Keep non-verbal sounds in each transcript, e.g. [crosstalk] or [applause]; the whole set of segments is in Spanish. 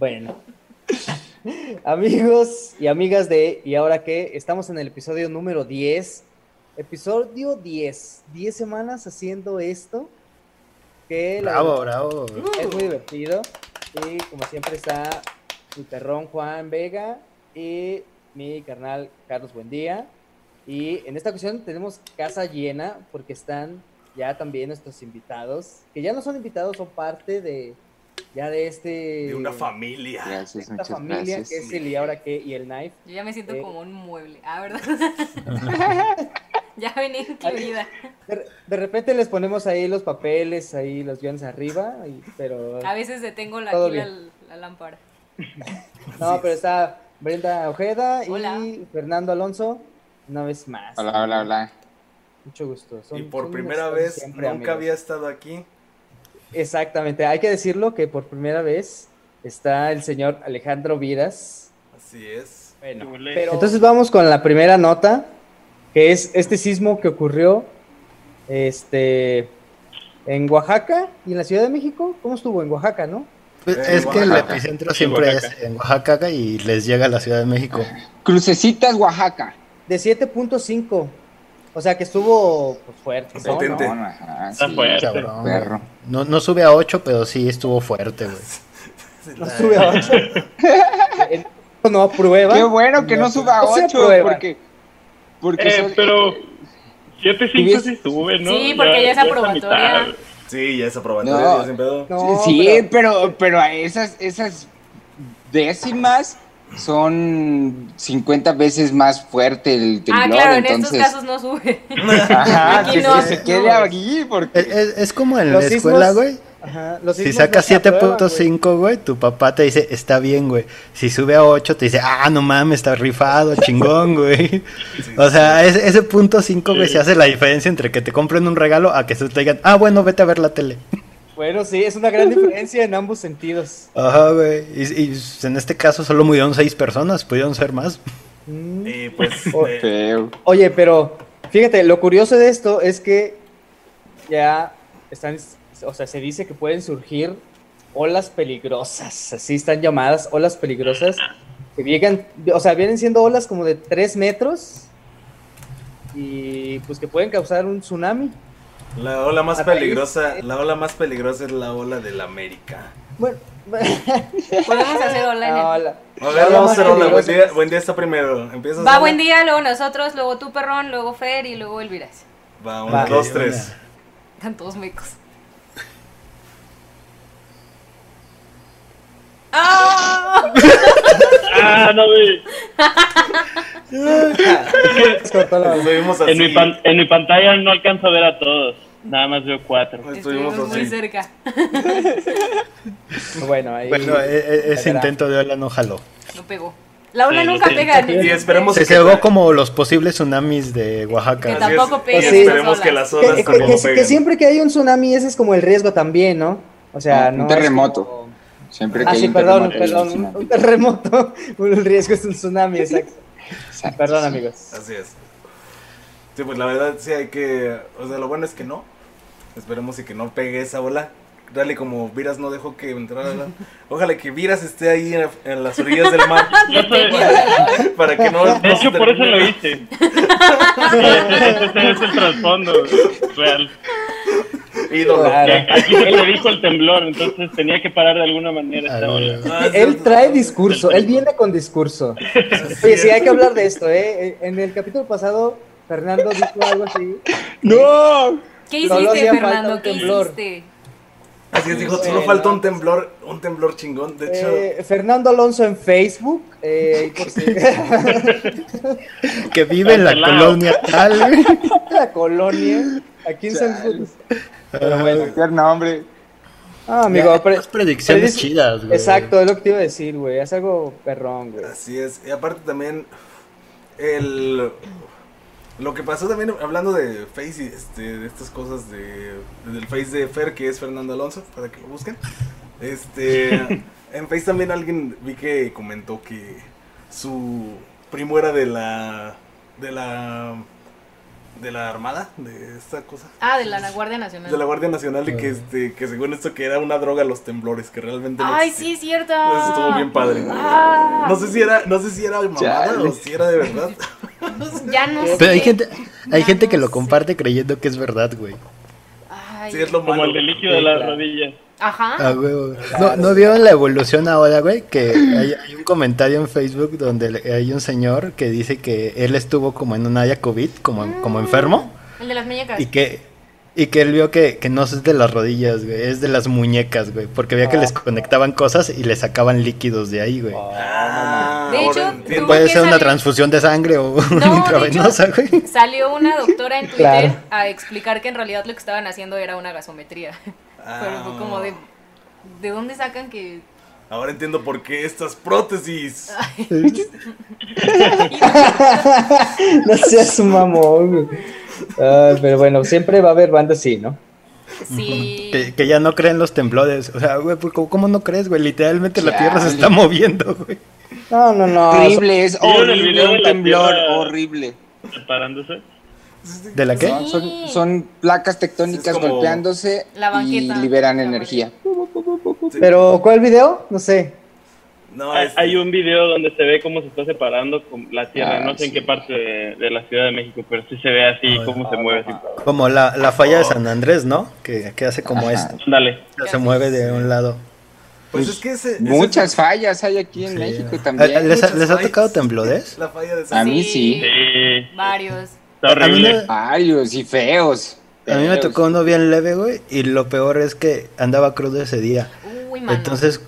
Bueno. [laughs] Amigos y amigas de ¿Y ahora qué? Estamos en el episodio número 10. Episodio 10. 10 semanas haciendo esto. Que la Bravo, verdad bravo. Es muy divertido. Y como siempre está mi perrón Juan Vega y mi carnal Carlos Buendía. Y en esta ocasión tenemos casa llena porque están ya también nuestros invitados, que ya no son invitados, son parte de ya de este De una familia. Gracias, esta muchas familia gracias. que es el y ahora qué y el knife. Yo ya me siento Eh. como un mueble. Ah, ¿verdad? [laughs] ya venía incluida. De, de repente les ponemos ahí los papeles, ahí los guiones arriba, y- pero A veces detengo la, aquí la, lámpara. no, pero está Brenda Ojeda y. Fernando Alonso una vez más. Hola, hola, hola. Mucho gusto. Son- y por primera vez siempre, nunca amigos. había estado aquí. Exactamente, hay que decirlo que por primera vez está el señor Alejandro Vidas. Así es. Bueno, pero entonces vamos con la primera nota, que es este sismo que ocurrió este en Oaxaca y en la Ciudad de México. ¿Cómo estuvo en Oaxaca, no? Pues es que el epicentro siempre es en Oaxaca y les llega a la Ciudad de México. Crucecitas, Oaxaca. De 7.5. O sea que estuvo pues, fuerte. ¿no? Potente. No, no, ajá, Está sí, fuerte. Cabrón, perro. No, no sube a 8, pero sí estuvo fuerte, güey. [laughs] No sube a 8. [laughs] no aprueba. Qué bueno que no suba a No se 8, aprueba. porque... Porque Eh, son- pero 7.5 ves- sí sube, ¿no? Sí, porque ya es la aprobatoria. mitad. Sí, ya es aprobatoria, No. ya pedo. No, sí, pero- pero... pero a esas, esas décimas son 50 veces más fuerte el temblor, Ah, claro, en entonces... estos casos no sube. [laughs] Ajá, [laughs] Aquí que, no. que se quede aquí, porque... Es, es- como en Los la escuela, sismos- güey. Ajá, los Si sacas no se aprueban, güey. 7.5, güey, tu papá te dice, está bien, güey. Si sube a 8, te dice, ah, no mames, está rifado, chingón, güey. [laughs] O sea, ese, ese punto 5, güey, Sí. se hace la diferencia entre que te compren un regalo a que te digan, ah, bueno, vete a ver la tele. Bueno, sí, es una gran [laughs] diferencia en ambos sentidos. Ajá, güey. Y, y en este caso solo murieron 6 personas, pudieron ser más. Mm. Y pues, [laughs] eh, Feo. Oye, pero fíjate, lo curioso de esto es que ya están, o sea, se dice que pueden surgir olas peligrosas, así están llamadas, olas peligrosas, que llegan, o sea, vienen siendo olas como de 3 metros y pues que pueden causar un tsunami. La ola más peligrosa, de- la ola más peligrosa es la ola del América. Bueno, [laughs] Podemos hacer hola en el- la ola- A la ver, ola vamos a hacer hola. Buen día, buen día está primero. Empiezas Va, hola? buen día, luego nosotros, luego tú, perrón, luego Fer y luego Elviras. Va, Va. dos, tres. Están todos mecos. ¡Ah! Ah, no, Estuvimos así. En mi, pan- en mi pantalla no alcanzo a ver a todos. Nada más veo cuatro. Estuvimos Estuvimos muy así. cerca. [laughs] Bueno, ahí Bueno, e- e- ese intento de ola no jaló. No pegó. La ola Sí, lo nunca pega. Y esperemos Se que cegó como los posibles tsunamis de Que Oaxaca. Así es. tampoco Y peguen esperemos las que olas. las olas que, que- tampoco que- que peguen. siempre que hay un tsunami ese es como el riesgo también, ¿no? O sea, Un no es terremoto. como- Siempre que Ah, hay sí, un perdón, terremoto, perdón, un, terremoto, [laughs] el riesgo es un tsunami, exacto. Exacto, Perdón, amigos. Así es. Sí, pues la verdad sí hay que... O sea, lo bueno es que no. Esperemos y que no pegue esa ola. Dale como Viras no dejó que entrara la... [laughs] Ojalá que Viras esté ahí en, en las orillas del mar. [laughs] Sé- para que no... de hecho, por eso lo hice. Ese, ese es el trasfondo real. Ídolo. Claro. Aquí se predijo el temblor, entonces tenía que parar de alguna manera esta. Ah, Él trae discurso, él viene con discurso. Oye, sí, hay que hablar de esto, ¿eh? En el capítulo pasado, Fernando dijo algo así. ¡No! ¿Qué hiciste, Fernando? ¿Qué temblor. hiciste? Así es, dijo, solo no. falta un temblor, un temblor chingón. De hecho, Eh, Fernando Alonso en Facebook. eh, [laughs] Que vive en la colonia tal, [laughs] la colonia. Aquí en San Chale. Pero bueno. Cualquier nombre. Ah, amigo, pre- predicciones predic- chidas, güey. Exacto, es lo que te iba a decir, güey. Es algo perrón, güey. así es. Y aparte también, el... Lo que pasó también, hablando de Face y este, de estas cosas de, del Face de Fer, que es Fernando Alonso, para que lo busquen. Este, [laughs] en Face también alguien vi que comentó que su primo era de la, de la de la Armada, de esta cosa. Ah, de la Guardia Nacional. De la Guardia Nacional y que, este, que según esto que era una droga los temblores, que realmente no Ay, existía. sí, es cierto. Eso estuvo bien padre. Ah. No sé si era, no sé si era mamada Chale. o si era de verdad. [laughs] [laughs] [laughs] Ya no sé. Pero hay gente, hay Ya gente no que lo sé. comparte creyendo que es verdad, güey. Ay. Sí, es lo Como malo. el del líquido de las rodillas. Ajá. Ah. ¿No, ¿No vieron la evolución ahora, güey? Que hay, hay un comentario en Facebook donde le- hay un señor que dice que él estuvo como en un área COVID, como, como enfermo, El de las muñecas. y que, y que él vio que, que no es de las rodillas, güey, es de las muñecas, güey, porque veía que les conectaban cosas y le sacaban líquidos de ahí, güey. Ah, De hecho, Puede que ser una transfusión de sangre o una [laughs] No, de [laughs] intravenosa, hecho, güey. Salió una doctora en Twitter Claro. a explicar que en realidad lo que estaban haciendo era una gasometría. [laughs] Pero fue como de. ¿De dónde sacan que.? Ahora entiendo por qué estas prótesis. No seas un mamón. Ay, pero bueno, siempre va a haber bandas así, ¿no? Sí. Que, que ya no creen los temblores. O sea, güey, ¿cómo, cómo no crees, güey? Literalmente la tierra se está moviendo, güey. No, no, no. Horrible, es ¿Vieron el horrible, un temblor horrible. Separándose. ¿De la qué? Son, son, son placas tectónicas golpeándose La y liberan La energía. Pero, ¿cuál video? No sé. No, Hay, este- hay un video donde se ve cómo se está separando con la tierra. Ah, no sé en qué parte de, de la Ciudad de México, pero sí se ve así, cómo se mueve así. Como la, la falla de San Andrés, ¿no? Que, que hace como Ajá. esto. Dale. Se mueve de un lado. Pues es que ese, ese- Muchas fallas hay aquí en Sí. México Eh, también. ¿Les, ha- les tocado temblores? La falla de A San mí sí. Sí, Varios. está A horrible. me, Varios y feos. a mí me tocó uno bien leve, güey. Y lo peor es que andaba crudo ese día. Uy, mano. Entonces,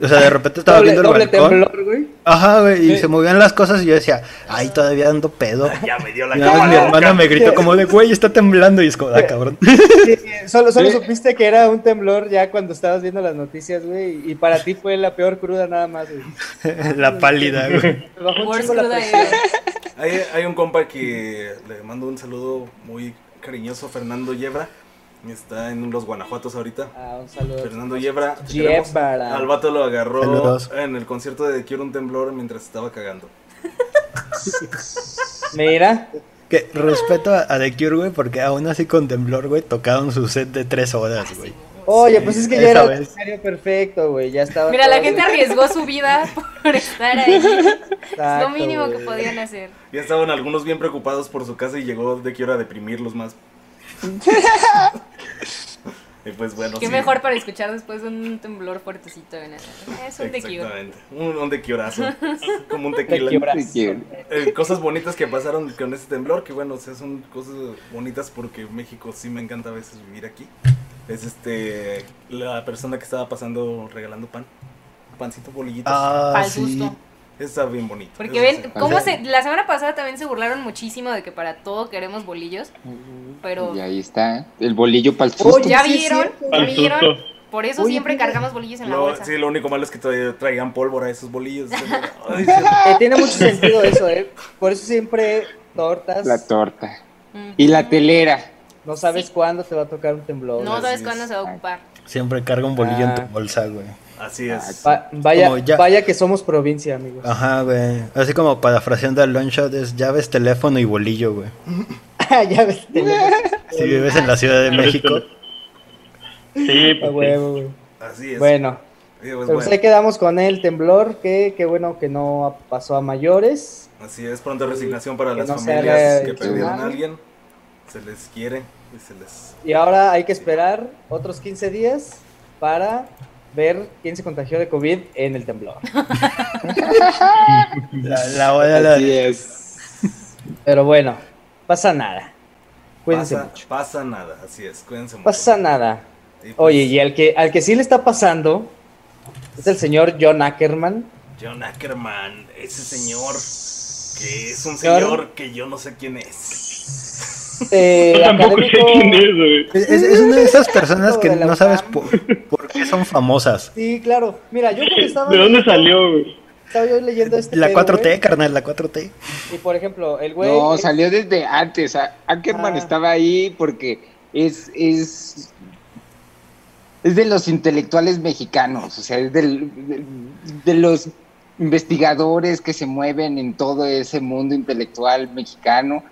o sea, de repente estaba Doble, viendo el doble balcón. temblor, güey. Ajá, güey. Y se movían las cosas y yo decía, ay, todavía ando pedo. [laughs] Ya me dio la más mi hermana me gritó como de, güey, está temblando. Y es como, ah, cabrón. Sí, solo solo Sí. supiste que era un temblor ya cuando estabas viendo las noticias, güey. Y para ti fue la peor cruda nada más, güey. [laughs] la pálida, güey. Hay, hay un compa que le mando un saludo muy cariñoso, Fernando Yebra. Está en los Guanajuatos ahorita. Ah, un saludo. Fernando Yebra. Yebra. Al vato lo agarró Saludos. en el concierto de Quiero un temblor mientras estaba cagando. [laughs] Mira, Que respeto a, a The Cure, güey, porque aún así con temblor, güey, tocaron su set de tres horas, güey. oye, pues es que ya era el escenario perfecto, güey. Ya estaba. Mira, la todo- gente arriesgó su vida [laughs] por estar ahí. Es Exacto, lo mínimo que güey. podían hacer. Ya estaban algunos bien preocupados por su casa y llegó de Quiero a deprimirlos más. [laughs] y pues bueno, Qué sí. mejor para escuchar después de un temblor fuertecito en eso. Es un tequila. Exactamente. Un, un. [laughs] Como un tequila. Eh, cosas bonitas que pasaron con ese temblor, que bueno, o sea, son cosas bonitas porque México sí me encanta a veces vivir aquí. Es este la persona que estaba pasando regalando pan, pancito bolillitos. Ah, Pa'l sí. susto. Está bien bonito. Porque ven, sí. cómo O sea- se. La semana pasada también se burlaron muchísimo de que para todo queremos bolillos. Pero. Y ahí está, ¿eh? el bolillo para el susto. ¿Ya vieron? ¿Ya vieron? Por eso Oye, siempre mira. cargamos bolillos en la bolsa. sí, lo único malo es que todavía traigan pólvora esos bolillos. [laughs] Ay, [laughs] Eh, tiene mucho sentido eso, ¿eh? Por eso siempre tortas. La torta. Y la telera. No sabes Sí. cuándo te va a tocar un temblor. No sabes cuándo se va a ocupar. Siempre carga un bolillo en tu Ah. bolsa, güey. Así es. Va- vaya, ya- vaya que somos provincia, amigos. Ajá, güey. Así como parafraseando al Longshot es llaves, teléfono y bolillo, güey. ya ves, tenemos- Si vives en la Ciudad de México. Sí, pues sí. huevo, güey. Así es. Bueno, Sí, pues, pero pues bueno. ahí quedamos con el temblor, que qué bueno que no pasó a mayores. Así es, pronta resignación para Que las no familias que perdieron a alguien. Se les quiere y se les... Y ahora hay que esperar otros 15 días para ver quién se contagió de COVID en el temblor. La, la hora la- Así es. Pero bueno, pasa nada. Cuídense Pasa, mucho. pasa nada, así es, cuídense mucho. Pasa nada. Y pues, Oye, y al que, al que sí le está pasando es el señor John Ackerman. John Ackerman, ese señor que es un Señor. señor que yo no sé quién es. Eh, Yo tampoco sé quién es, güey. Es, es una de esas [laughs] personas que no sabes por, por qué son famosas. Sí, claro. Mira, yo cuando estaba, ¿De dónde salió, güey? estaba yo leyendo este La pedo, 4T, güey, carnal, la 4T. Y por ejemplo, el güey. No, salió desde antes. Ackerman Ah. estaba ahí porque es, es, es de los intelectuales mexicanos, o sea, es del- de, de los investigadores que se mueven en todo ese mundo intelectual mexicano.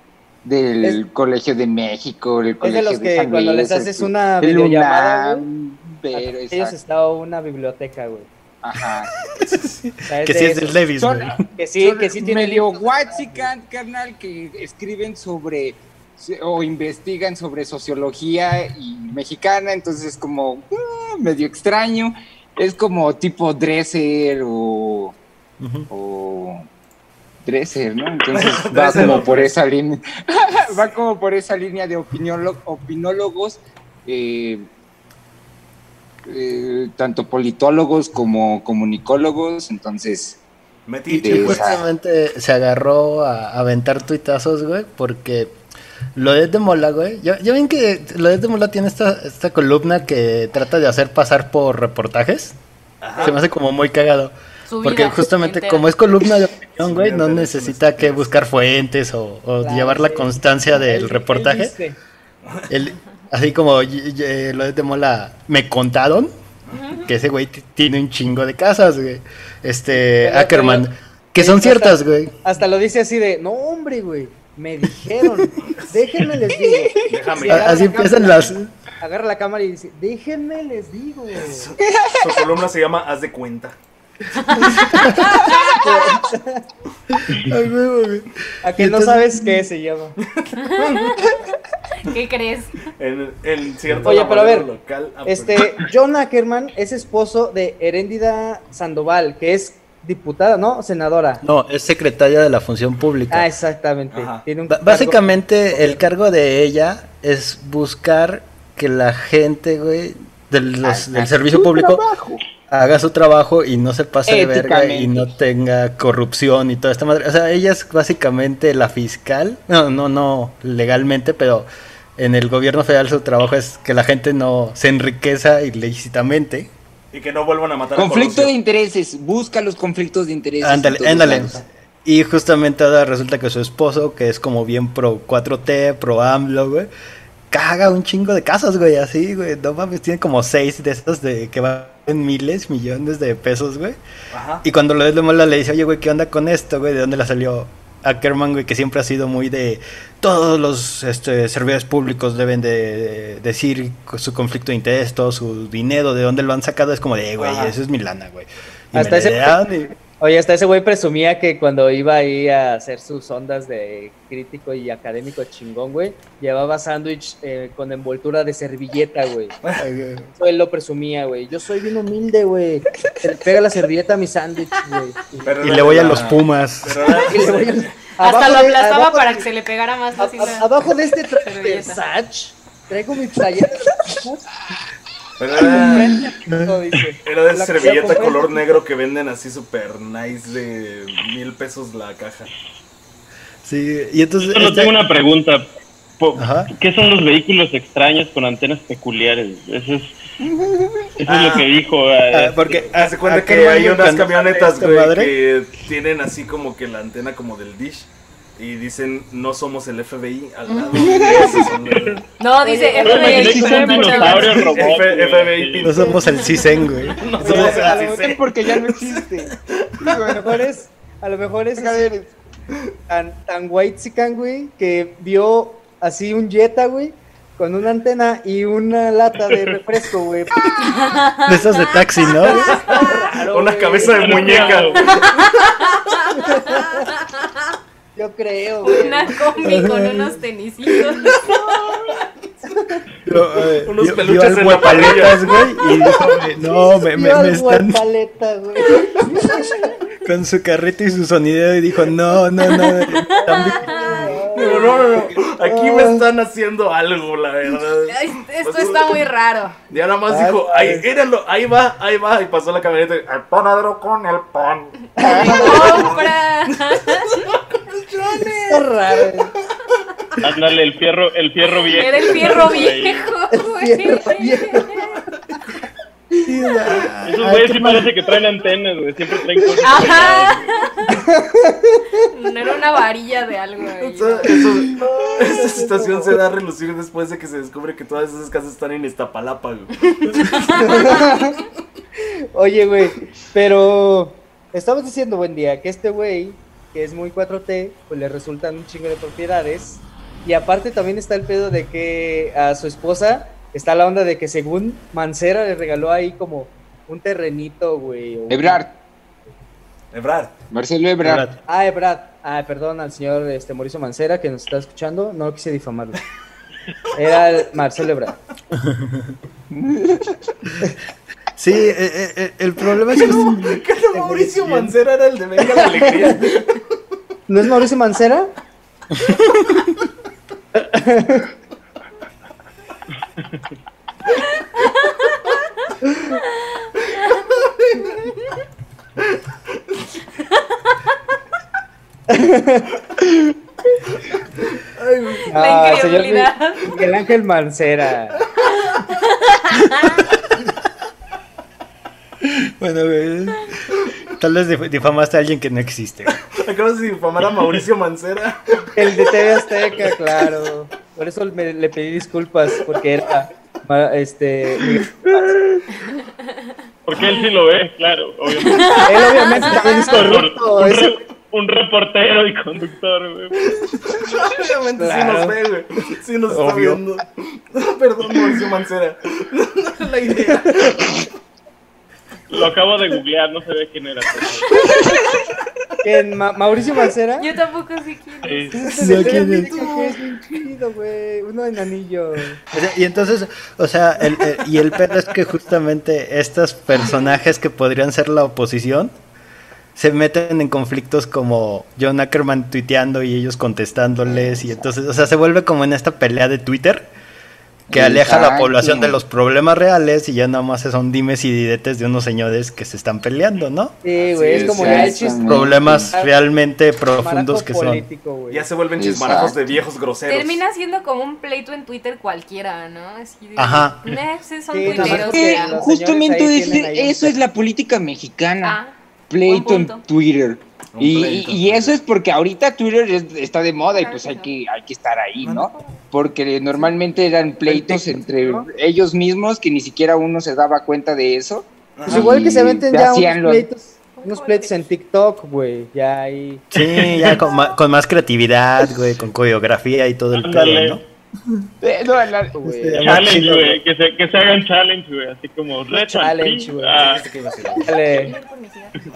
Del Es- Colegio de México, el Es Colegio de los que San cuando Luis, les haces una el videollamada, UNAM, pero ellos está una biblioteca, güey. ajá. [laughs] Que sí es del Levis, Son- güey. Que sí, Son que sí tiene medio whitezican, carnal, que escriben sobre o investigan sobre sociología y mexicana, entonces es como ah, medio extraño. Es como tipo Dresser o Dresser, ¿no? Entonces [laughs] va como por esa línea, [laughs] va como por esa línea de opinólogos, eh, eh, tanto politólogos como comunicólogos, Metiche, entonces pues. esa- justamente se agarró a a aventar tuitazos, güey, porque Lodet de Mola, güey. Ya, ya ven que Lodet de Mola tiene esta, esta columna que trata de hacer pasar por reportajes. Se me hace como muy cagado. Su Porque vida justamente entera. como es columna de [laughs] opinión, güey, no necesita que buscar fuentes o, o Claro, llevar la constancia del Él- reportaje. él dice, El- así como eh, Lodet de Mola me contaron que ese güey tiene un chingo de casas, güey. Este, Pero- Ackerman, pero- que son hasta- ciertas, güey. Hasta lo dice así de, no hombre, güey, me dijeron, [laughs] déjenme les digo. Déjame. Así la empiezan cámara, las... Agarra la cámara y dice, déjenme les digo. Su columna se llama Haz de cuenta. [laughs] A que no sabes qué se llama. ¿Qué crees? En cierto Oye, pero a ver, local. Este, John Ackerman es esposo de Heréndida Sandoval, que es diputada, ¿no? Senadora. No, es secretaria de la función pública. Ah, exactamente. Tiene un cargo- Básicamente, el cargo de ella es buscar que la gente, güey, del, los- del servicio público haga su trabajo y no se pase de verga y no tenga corrupción y toda esta madre. O sea, ella es básicamente la fiscal. No, no, no legalmente, pero en el gobierno federal su trabajo es que la gente no se enriqueza ilícitamente. Y que no vuelvan a matar a conflicto de intereses, busca los conflictos de intereses. Ándale, ándale. Y justamente ahora resulta que su esposo, que es como bien pro 4T, pro AMLO, güey, caga un chingo de casas, güey, así, güey. No mames, tiene como seis de esas de que van en miles, millones de pesos, güey. Ajá. Y cuando lo de mola le dice, oye, güey, ¿qué onda con esto, güey? ¿De dónde la salió Ackerman, güey? Que siempre ha sido muy de todos los este, servidores públicos deben de, de decir su conflicto de interés, todo su dinero, de dónde lo han sacado. Es como de, "Eh, güey, eso es mi lana, güey. Y Hasta ese- y- Oye, hasta ese güey presumía que cuando iba ahí a hacer sus ondas de crítico y académico chingón, güey, llevaba sándwich eh, con envoltura de servilleta, güey. [laughs] Eso él lo presumía, güey. Yo soy bien humilde, güey. Se le pega la servilleta a mi sándwich, güey. [laughs] Y le voy a los Pumas. Pero era- Y le voy a- Hasta abajo lo aplastaba para de- que se le pegara más a- fácil. abajo de este traje de. Versace traigo mi playera era, [laughs] era de La- servilleta color negro que venden así super nice de mil pesos la caja. Sí, y entonces... Solo este- tengo una pregunta. ¿Qué son los vehículos extraños con antenas peculiares? Eso es, eso es lo que dijo. eh, Ah, porque Hace cuenta que hay unas camionetas, güey, que tienen así como que la antena como del dish. Y dicen, no somos el FBI al lado. [laughs] No, dice FBI. FBI No somos el CISEN, güey. [laughs] No somos a el lo mejor CISE. porque ya no existe. [laughs] A lo mejor es, a lo mejor es tan, tan white güey, que vio así un Jetta, güey, con una antena y una lata de refresco, güey. De esos de taxi, ¿no? Una cabeza de muñeca. Yo creo, güey. Una combi con unos tenisitos. Yo, eh, Unos yo- peluches al en la Guapaletas, güey, y dijo, güey, no, me, me, me están paleta, güey. con su carrito y su sonido y dijo, no, no, no, están No, no, no, no. Aquí me están haciendo algo, la verdad. Ay, Esto está muy raro. Ya nada más Ah, dijo, ahí, éralo, ahí va, ahí va. Y pasó la camioneta. y, El panadero con el pan. Compra. Está raro, güey. Ándale, el fierro, el fierro viejo. Era el fierro Por ahí. viejo, Güey. Esos güeyes sí parece que traen antenas, güey. Siempre traen cosas. Ajá. No era una varilla de algo. eso- esa situación se da a relucir después de que se descubre que todas esas casas están en Iztapalapa, güey. [laughs] Oye, güey, pero estamos diciendo, buen día, que este güey, que es muy 4T, pues le resultan un chingo de propiedades Y aparte también está el pedo de que a su esposa está la onda de que según Mancera le regaló ahí como un terrenito, güey. o- Ebrard, Ebrard. Marcelo Ebrard. Ah, Ebrard. Ah, perdón al señor este, Mauricio Mancera que nos está escuchando. No quise difamarlo. [laughs] Era el Marcelo Ebrard. [laughs] Sí, eh, eh, eh, el problema es que... ¿Qué no, Mauricio Mancera era el de Venga la Alegría? ¿No es Mauricio Mancera? [laughs] La Ah, señor incredulidad. Miguel Ángel Mancera. Bueno, güey. Tal vez dif- difamaste a alguien que no existe. [laughs] Acabas de difamar a Mauricio Mancera. [laughs] El de TV Azteca, claro. Por eso me- le pedí disculpas, porque era este [laughs] Porque él sí lo ve, claro, obviamente. él obviamente también es corrupto. un, ese- re- un reportero y conductor, güey. Obviamente sí nos ve, güey. Sí nos está viendo. Perdón, Mauricio Mancera. No era la idea. Lo acabo de googlear, no se ve quién era. ¿Quién? Ma- Mauricio Mancera. Yo tampoco sé quién es. Sí. No, ¿quién el es? bien chido, güey. Uno en anillo. O sea, y entonces, o sea, el, el- y el pedo es que justamente estos personajes que podrían ser la oposición se meten en conflictos como John Ackerman tuiteando y ellos contestándoles y entonces, o sea, se vuelve como en esta pelea de Twitter que aleja a la población de los problemas reales y ya nada más son dimes y diretes de unos señores que se están peleando, ¿no? Sí, güey. Es como. Problemas realmente profundos que son. político. Ya se vuelven chismarajos de viejos groseros. Termina siendo como un pleito en Twitter cualquiera, ¿no? Así de, Ajá. "Nah, pues, son Sí, tuiteros. que ya". los justamente ese- eso es la política mexicana. Ah, pleito en. Twitter. Y, y- eso es porque ahorita Twitter es- está de moda y pues hay que, hay que estar ahí, ¿no? Porque normalmente eran pleitos entre ellos mismos que ni siquiera uno se daba cuenta de eso. Pues igual que se meten Y ya unos pleitos, unos pleitos en TikTok, güey. Ya ahí. Sí, ya con, ma- con más creatividad, güey, con coreografía y todo el pedo. ¿no? Eh, no, la- güey. Este, Challenge, güey. Que se, que se hagan challenge, güey. Así como reto al challenge, güey. Ah, Dale,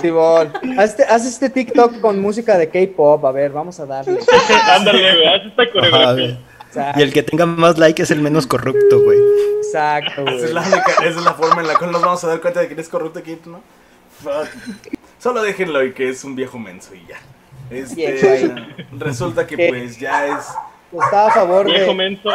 Simón. Haz este, haz este TikTok con música de K-pop. A ver, vamos a darle. [laughs] ándale, güey. Haz esta coreografía. Exacto, Y el que tenga más like es el menos corrupto, güey. exacto, Esa es, güey. la esa es la forma en la cual nos vamos a dar cuenta de que eres corrupto aquí, ¿no? Fuck. Solo déjenlo y que es un viejo menso y ya. Este, resulta que pues ya es Está a favor Viejo de. menso,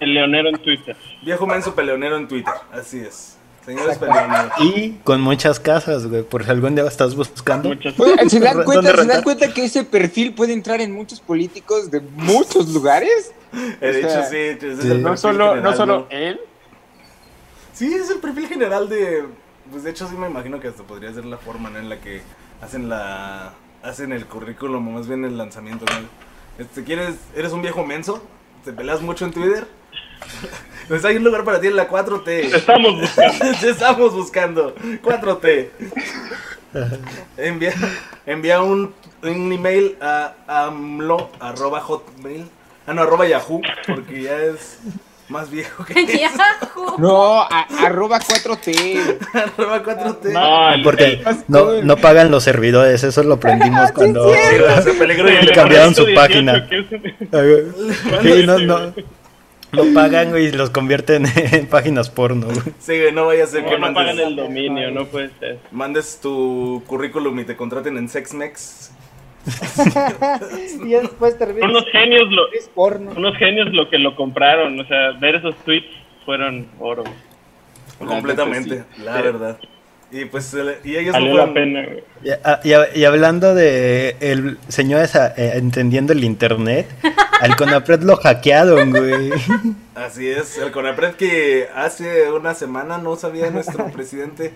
el leonero en Twitter. viejo menso peleonero en Twitter. Así es. Señores peleoneros. Y con muchas casas, güey, por si algún día estás buscando. Muchas Oye, ¿Se dan ¿Dónde cuenta, ¿se rentar? dan cuenta que ese perfil puede entrar en muchos políticos de muchos lugares? De O sea, hecho, sí, sí. el No perfil solo, no general, solo ¿no? él. Sí, es el perfil general de. Pues de hecho, sí me imagino que hasta podría ser la forma ¿no? en la que hacen la. Hacen el currículum, o más bien el lanzamiento. ¿no? Este, ¿quieres, ¿Eres un viejo menso? ¿Te peleas mucho en Twitter? Pues hay un lugar para ti en la 4T. Estamos buscando. Te estamos buscando. [laughs] 4T. Envía, envía un, un email a amlo arroba hotmail. Ah, no, arroba yahoo. Porque ya es más viejo que [laughs] Yahoo. No, a- arroba 4T. [laughs] arroba 4T. No, el- Porque no, no pagan los servidores, eso lo aprendimos [laughs] cuando Sí, cambiaron su 18, página. Sí, no, no. Lo pagan, güey, y los convierten en páginas porno, güey. Sí, güey, no vaya a ser que No, no pagan mandes, el dominio, no puede ser. mandes tu currículum y te contraten en SexMex. [laughs] y ya después te Son unos genios lo, porno. unos genios lo que lo compraron, o sea, ver esos tweets fueron oro. Completamente, la Sí. verdad. Y pues, el- y ellos no la pena, güey. Y, y hablando de el señor esa, eh, entendiendo el internet, [laughs] al Conapred lo hackearon, güey. Así es, el CONAPRED que hace una semana no sabía nuestro [laughs] presidente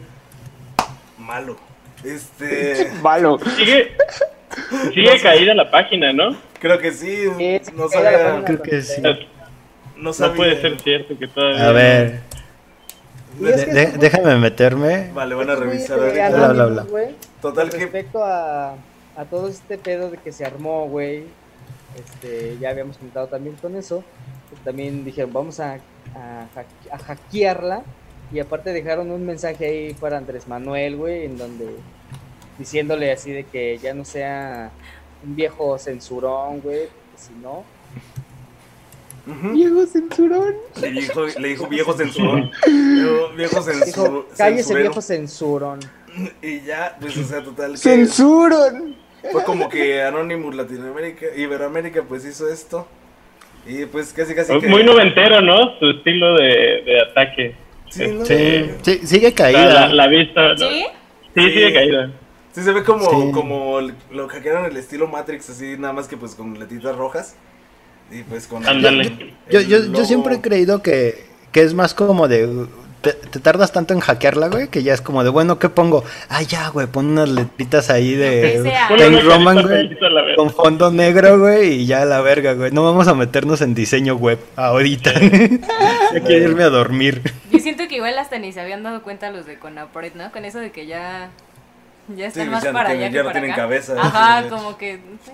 malo. Este, Malo. Sigue, sigue caída la página, ¿no? creo que sí, Sí, no sabía, página. Creo que sí. no sabía. No puede ser cierto que todavía. A ver, de- de- déjame meterme. Vale, van a revisar eh, ahorita. Anónimos, habla. güey, Total que Respecto a, a todo este pedo de que se armó, güey. este, ya habíamos comentado también con eso. También dijeron, vamos a, a, a hackearla. Y aparte dejaron un mensaje ahí para Andrés Manuel, güey, en donde diciéndole así de que ya no sea un viejo censurón, güey, si no, Ujú. Viejo censurón. Le dijo, le dijo viejo censurón. Viejo censur, dijo, cállese censurero". viejo censurón. Y ya, pues, o sea, total. que Censuron. Fue como que Anonymous Latinoamérica, Iberoamérica, pues hizo esto. Y pues casi, casi. que- Muy noventero, ¿no? Su estilo de, de ataque. Sí, ¿no? Sí, sí, sigue caída. la, la vista. ¿no? ¿Sí? Sí, Sí. sigue caída. Sí, se ve como, Sí. como lo hackearon el estilo Matrix, así, nada más que pues con letitas rojas. Y pues con. Ándale. Yo, yo, yo logo. siempre he creído que, que es más como de... Te, te tardas tanto en hackearla, güey, que ya es como de, bueno, ¿qué pongo? Ah, ya, güey, pon unas letritas ahí que de sea. Ponle Time una Roman, güey, feliz a la verga. con fondo negro, güey, y ya a la verga, güey. No vamos a meternos en diseño web ahorita. [laughs] ya quiero irme a dormir. Yo siento que igual hasta ni se habían dado cuenta los de Conapred, ¿no? Con eso de que ya. Ya están Sí, más ya no para tienen- allá que ya no para tienen acá. cabeza, Ajá, sí. como que. no sé.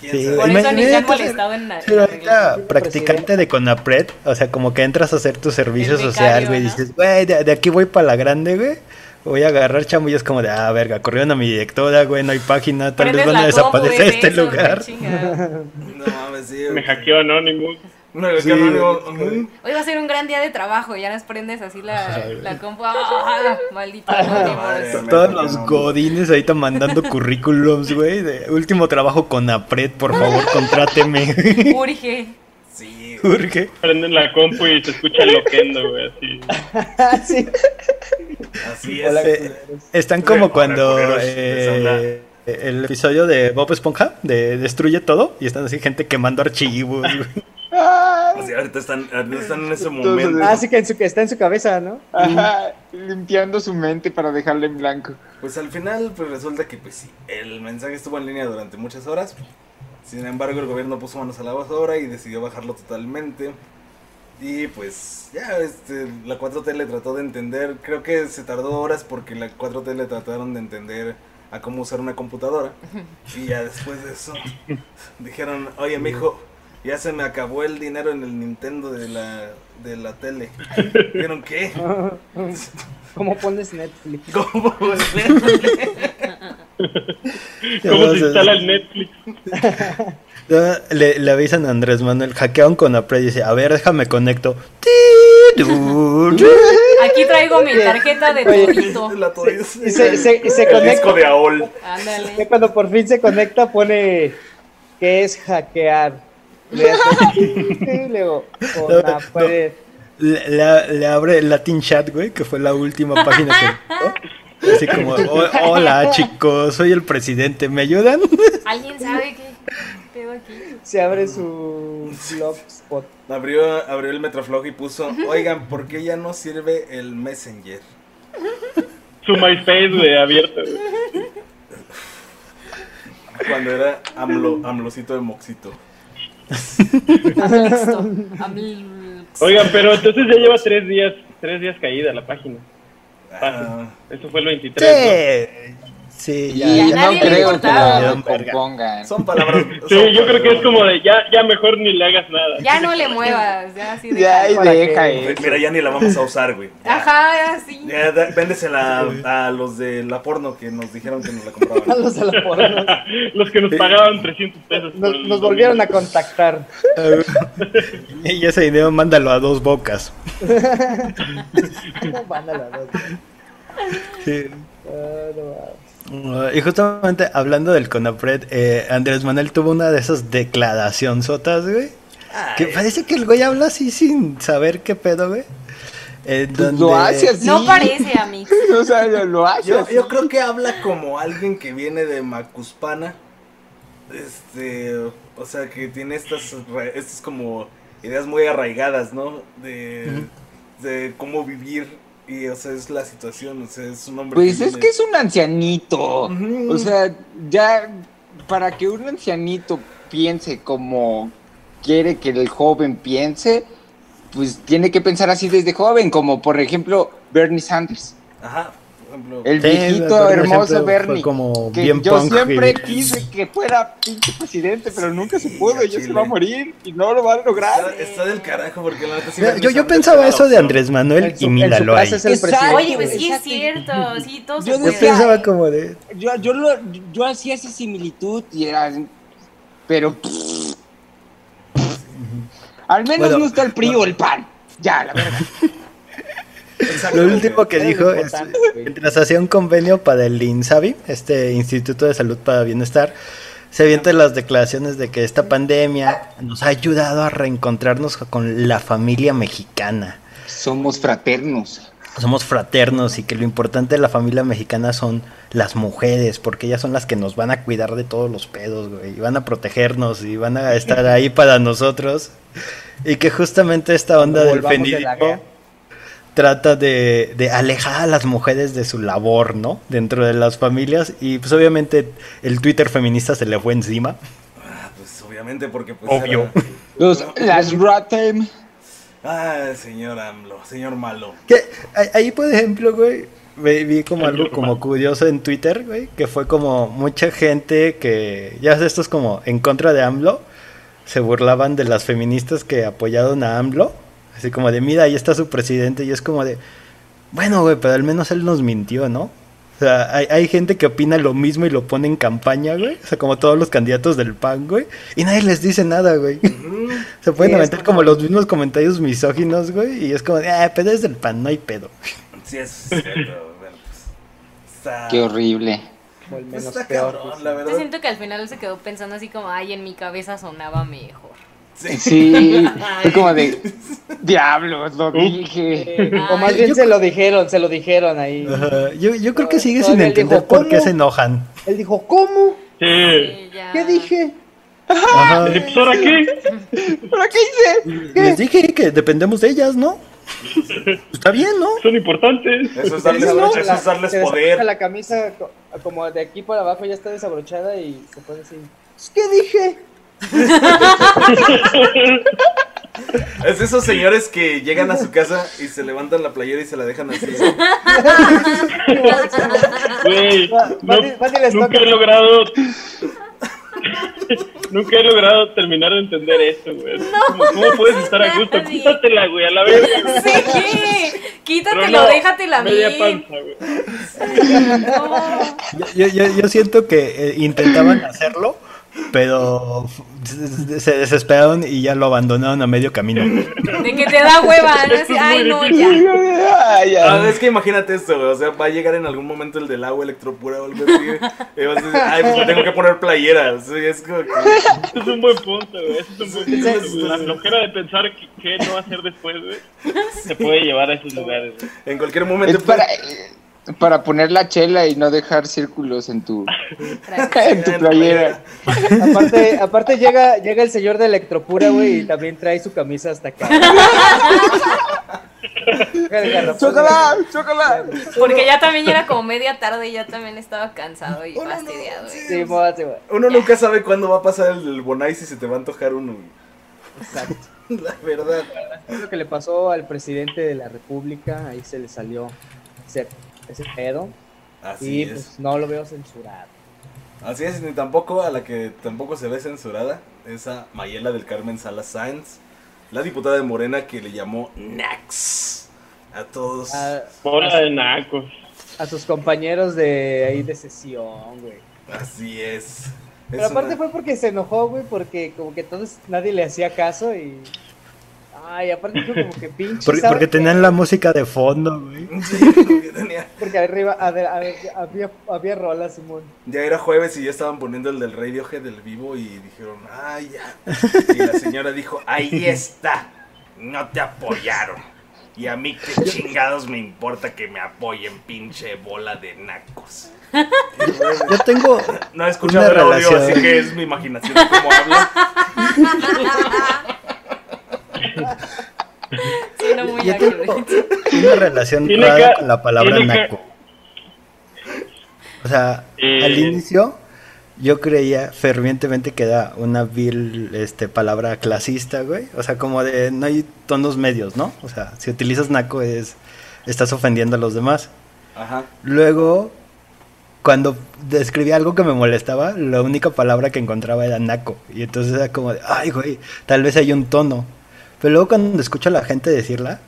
¿Quién Sí, sabe? Por eso ni se han molestado en. Ser en ahorita practicante de Conapred, o sea, como que entras a hacer tu servicio El social, becario, güey, y ¿no? dices, güey, de, de aquí voy para la grande, güey. Voy a agarrar chamo y es como de, ah, verga, corrieron a mi directora, güey, no hay página, tal vez van a desaparecer este eso, lugar. [laughs] No mames, sí. Me hackeó Anonymous. Una vez Sí. Hoy va a ser un gran día de trabajo, ya nos prendes así la, la compu. ¡Ah! Maldito madre. Anonymous. Todos los godines ahorita mandando currículums, güey, de último trabajo con Apred, por favor, contráteme. Urge. Sí, Urge. Prenden la compu y se escucha loquendo, güey, así. Ah, [laughs] sí. así es. Eh. Están como Hola, cuando eh, el episodio de Bob Esponja de Destruye todo y están así gente quemando archivos, güey. Así, ahorita están, ahorita están en ese momento. Ah, sí que, en su, que está en su cabeza, ¿no? Ajá, limpiando su mente para dejarla en blanco. Pues al final, pues resulta que pues sí, el mensaje estuvo en línea durante muchas horas. Sin embargo, el gobierno puso manos a la obra y decidió bajarlo totalmente. Y pues ya, este, la 4T le trató de entender, creo que se tardó horas porque la 4T le trataron de entender a cómo usar una computadora. Y ya después de eso, dijeron, oye, mijo, ya se me acabó el dinero en el Nintendo de la, de la tele. ¿Vieron qué? [laughs] [laughs] ¿Cómo pones Netflix? ¿Cómo? ¿Cómo se instala el Netflix? [laughs] Le, le avisan a Andrés Manuel, hackearon con Apred y dice, a ver, déjame conecto. Aquí traigo mi tarjeta de todito. Se, se, y se El conecta. disco de AOL. Ándale. cuando por fin se conecta pone que es hackear. Le luego [laughs] la pared. Le, le- le abre el Latin Chat, güey, que fue la última página que. [laughs] Así como, "O- hola chicos, soy el presidente, ¿me ayudan? [laughs] ¿Alguien sabe qué pedo aquí? Se abre su blogspot. Abrió, abrió el Metroflog y puso, oigan, ¿por qué ya no sirve el Messenger? Su MySpace, güey, abierto, güey. Cuando era AMLO, AMLOcito de Moxito. Amlixto. [laughs] Oigan, pero entonces ya lleva tres días, tres días caída la página. Ah, Eso fue el 23, Sí, sí, ya, Y a ya. no le creo que la compongan. son palabras. Sí, yo creo que es como de ya, ya mejor ni le hagas nada. Ya no le muevas, ya así de. Ya, deja que- eso. Mira, ya ni la vamos a usar, güey. [laughs] Ya. Ajá. Ya, da- véndesela a, a los de la porno que nos dijeron que nos la [laughs] A compraban. los de la porno. [laughs] Los que nos pagaban 300 pesos. Nos, volvieron a contactar. Y ese dinero mándalo a dos bocas. Mándalo a los- Sí. Ah, no. Uh, Y justamente hablando del Conapred, eh, Andrés Manuel tuvo una de esas declaraciones sotas, güey. Que parece que el güey habla así sin saber qué pedo, güey. Eh, Pues donde- lo hace así. No parece, Amix. [laughs] O sea, lo, lo hace Yo, así. yo creo que habla como alguien que viene de Macuspana. Este, o sea, que tiene estas, estas como ideas muy arraigadas, ¿no? De, de cómo vivir y, o sea, es la situación, o sea, es un hombre Pues es viene- que es un ancianito. O sea, ya para que un ancianito piense como quiere que el joven piense, pues tiene que pensar así desde joven, como por ejemplo Bernie Sanders. Ajá, ejemplo. El Sí, viejito por hermoso Bernie. como que bien yo punk siempre y- quise [laughs] que fuera pinche presidente, pero nunca se Sí, pudo. Y ya se va a morir y no lo va a lograr. Está, está del carajo porque la neta sí Mira, yo, yo pensaba eso de. Andrés Manuel su- y su el Exacto. presidente. Oye, pues sí es cierto, sí, Yo Yo pensaba como de... Yo, yo, lo, yo hacía esa similitud y era. Pero. Al menos Bueno, no está el PRI o el PAN. Ya, la verdad. [laughs] Lo último que dijo es, mientras hacía un convenio para el INSABI, este Instituto de Salud para Bienestar, se avientan las declaraciones de que esta pandemia nos ha ayudado a reencontrarnos con la familia mexicana. Somos fraternos. Somos fraternos y que lo importante de la familia mexicana son las mujeres, porque ellas son las que nos van a cuidar de todos los pedos, güey, y van a protegernos y van a estar ahí para nosotros. Y que justamente esta onda del Volvamos feminismo. Trata de, de alejar a las mujeres de su labor, ¿no? Dentro de las familias. Y pues obviamente el Twitter feminista se le fue encima. Ah, pues obviamente porque pues Obvio. era- Los, las Rotten. Ah, señor AMLO, señor malo. Que ahí- por ejemplo, güey, vi como algo como curioso en Twitter, güey, que fue como mucha gente que, ya ves, estos como en contra de AMLO, se burlaban de las feministas que apoyaron a AMLO, así como de, mira, ahí está su presidente, y es como de, bueno, güey, pero al menos él nos mintió, ¿no? O sea, hay, hay gente que opina lo mismo y lo pone en campaña, güey. O sea, como todos los candidatos del PAN, güey. Y nadie les dice nada, güey. [laughs] Se pueden Sí, aventar como los mismos comentarios misóginos, güey. Y es como, de, ah, pero es del PAN, no hay pedo. Sí, es cierto. pues, está, Qué horrible. O el pues, menos está peor. cabrón, pues, la Yo verdad. siento que al final se quedó pensando así como, ay, en mi cabeza sonaba mejor. Sí. Sí, [laughs] fue como de. [laughs] Diablos, lo dije. Eh, o más bien yo- se lo dijeron, se lo dijeron ahí. Ajá, Yo, yo creo que sigue sin él dijo, entender por qué ¿cómo? se enojan. Él dijo, ¿cómo? Sí. ¿Qué dije? Ajá. Pues ahora qué? [laughs] ¿Pero qué hice? Les dije que dependemos de ellas, ¿no? Está bien, ¿no? Son importantes. Eso es darles, desabrocha eso es la- darles se desabrocha poder. La camisa co- como de aquí para abajo ya está desabrochada y se pone así. ¿Qué dije? [laughs] Es de esos señores que llegan a su casa y se levantan la playera y se la dejan así. Güey, no- nunca he logrado. [laughs] nunca he logrado terminar de entender esto, güey. ¿Cómo, cómo puedes estar a gusto? nadie. Quítatela, güey, a la vez. Sí, quítatelo, no, déjatela Media bien. panza, güey. No. Yo, yo, yo siento que eh, intentaban hacerlo, pero se se desesperaron y ya lo abandonaron a medio camino. De que te da hueva, ¿no? Así, ay, no, ya. Ay, Ah, es que imagínate esto, güey. O sea, va a llegar en algún momento el del agua electropura o algo así. Y vas a decir, ay, pues me tengo que poner playera. O sea, es como que. Eso es un buen punto, güey. Eso es un buen punto. sí, sí. güey. La flojera de pensar que- qué no hacer después, güey. Se puede llevar a esos lugares, güey. En cualquier momento. Es para, eh, para poner la chela y no dejar círculos en tu, en tu playera. Aparte, aparte llega, llega el señor de Electropura, güey, y también trae su camisa hasta acá. [laughs] ¡Chócala! ¡Chócala! Porque ya también era como media tarde y ya también estaba cansado y Oh, no, no, fastidiado. sí. güey. Sí, mo- sí, mo- Uno nunca sabe cuándo va a pasar el, el Bonais y se te va a antojar uno. Exacto. [laughs] La verdad. Es lo que le pasó al presidente de la República, ahí se le salió ese, ese pedo. Así y es. pues no lo veo censurado. Así es, ni tampoco a la que tampoco se ve censurada, esa Mayela del Carmen Salas Sáenz, la diputada de Morena que le llamó Nax a todos. A, de nacos. a sus compañeros de ahí de sesión, güey. Así es. Pero Es aparte una- fue porque se enojó, güey, porque como que entonces nadie le hacía caso y... Ay, aparte fue como que pinche... Porque, porque tenían la música de fondo, güey. Sí, como que tenía- Porque arriba a ver, a ver, había, había rolas, Simón. Ya era jueves y ya estaban poniendo el del Radiohead del vivo y dijeron, ay ya. Y la señora dijo, ahí está, no te apoyaron. Y a mí qué chingados me importa que me apoyen, pinche bola de nacos. Yo tengo No he escuchado el audio, así que es mi imaginación de cómo habla. [laughs] [laughs] Suena muy Yo tengo accurate. una relación Tiene rara con la palabra naco. O sea, Eh. al inicio yo creía fervientemente que era una vil este, palabra clasista, güey. O sea, como de no hay tonos medios, ¿no? O sea, si utilizas naco es estás ofendiendo a los demás. Ajá. Luego, cuando describía algo que me molestaba, la única palabra que encontraba era naco. Y entonces era como de, ay, güey, tal vez hay un tono. Pero luego cuando escucho a la gente decirla,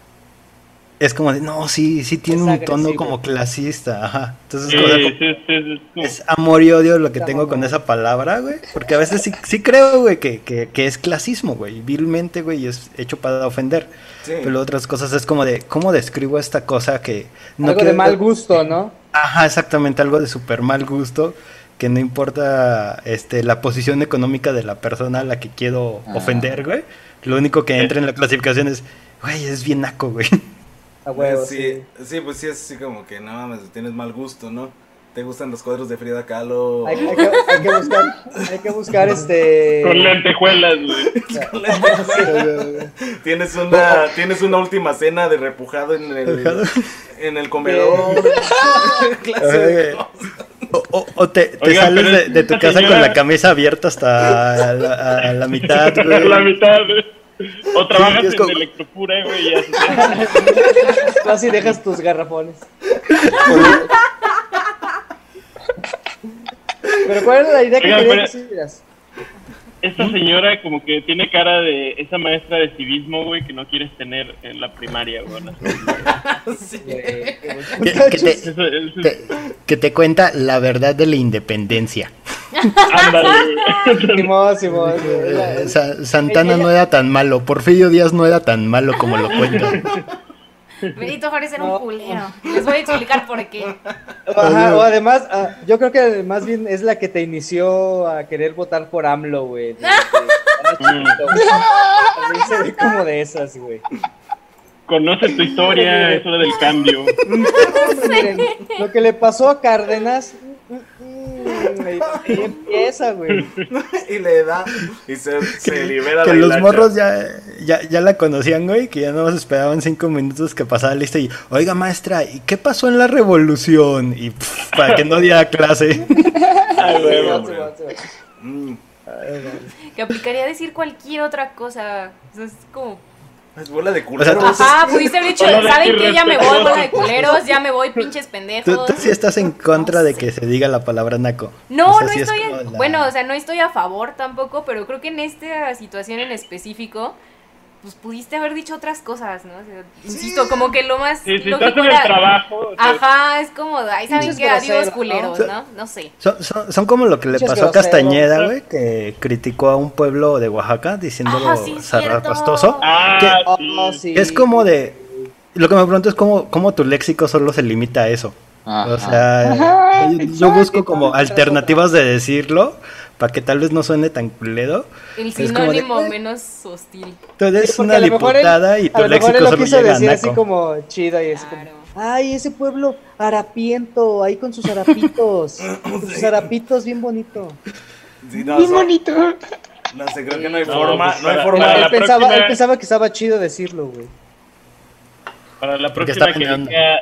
es como de, no, sí, sí tiene Es un tono como clasista, ajá. Entonces, Sí, como de- sí, sí, sí, es amor y odio lo que tengo con esa palabra, güey. Porque a veces sí, sí creo, güey, que, que, que es clasismo, güey. Vilmente, güey, y es hecho para ofender. Sí. Pero otras cosas es como de, ¿cómo describo esta cosa que... Algo de mal gusto, ¿no? Ajá, exactamente, algo de súper mal gusto, que no importa este, la posición económica de la persona a la que quiero Ah. ofender, güey. Lo único que entra en la clasificación es, güey, es bien naco, güey. [laughs] Sí, sí. sí, pues sí, es así como que no mames, tienes mal gusto, ¿no? ¿Te gustan los cuadros de Frida Kahlo? Hay, hay que, hay que buscar, hay que buscar este. Con lentejuelas, güey. [laughs] Tienes una, tienes una última cena de repujado en el, en el comedor. [laughs] Clase de. O, o- o te, sales de, de tu casa con la camisa abierta hasta la, a la mitad, güey. la mitad, güey. O trabajas es como- en Electropura, güey, y ya se- [laughs] Tú así dejas tus garrafones. Pero ¿cuál era la idea que Oigan, querías pero- decir? Esta señora como que tiene cara de esa maestra de civismo, güey, que no quieres tener en la primaria, güey. ¿no? [laughs] [laughs] Que, que te, Eso- eso- te- que te cuenta la verdad de la independencia. Ándale. Eh, [laughs] Santana no era tan malo, Porfirio Díaz no era tan malo como lo cuentan. Benito Juárez era No. un culero. Les voy a explicar por qué. Ajá, o además, ah, yo creo que más bien es la que te inició a querer votar por AMLO, güey. [laughs] También se ve como de esas, güey. Conoce tu historia, es hora del cambio. [laughs] [laughs] Miren, lo que le pasó a Cárdenas, ahí empieza, güey. [laughs] Y le da y se, se libera Que la los hilacha. morros ya, ya, ya la conocían, güey, que ya no más esperaban cinco minutos que pasara lista y, oiga maestra, ¿y qué pasó en la revolución? Y pff, para que no diera [laughs] clase. Ay, güey, Simón. Mm, Que aplicaría decir cualquier otra cosa. O sea, es como. Es bola de sea, culeros. tú- Ajá, pudiste haber dicho, [laughs] ¿saben qué? Ya me voy, bola de culeros, ya me voy, pinches Tú, pendejos. tú sí estás en contra de que se diga la palabra naco. No, O sea, no sí estoy, en- la- bueno, o sea, no estoy a favor tampoco, pero creo que en esta situación en específico, pues pudiste haber dicho otras cosas, ¿no? O sea, insisto, como que lo más Sí, si lógico estás en el era- trabajo, o sea, Ajá, es como, ay, ¿saben qué? Adiós, culeros, ¿no? ¿no? No sé. Son, son, son como lo que le pasó a. Castañeda, güey, que criticó a un pueblo de Oaxaca diciéndolo Ah, sí, zarrapastoso. Ah, Oh, sí. sí. Es como de... Lo que me pregunto es cómo, cómo tu léxico solo se limita a eso. O sea, Ajá, yo- busco como alternativas de decirlo para que tal vez no suene tan culero. El como de, sinónimo "Güey". menos hostil. Tú eres Porque una a mejor él- diputada y tu a léxico lo solo quiso llega a decir así naco. como chido y es como, Claro. ay, ese pueblo harapiento, ahí con sus harapitos, [laughs] con sus harapitos bien bonito. Sí, no, Bien bonito. no sé, creo que no hay No, forma, pues no hay para- forma. para él, la pensaba, próxima- él pensaba que estaba chido decirlo, güey. Para la próxima está que diga,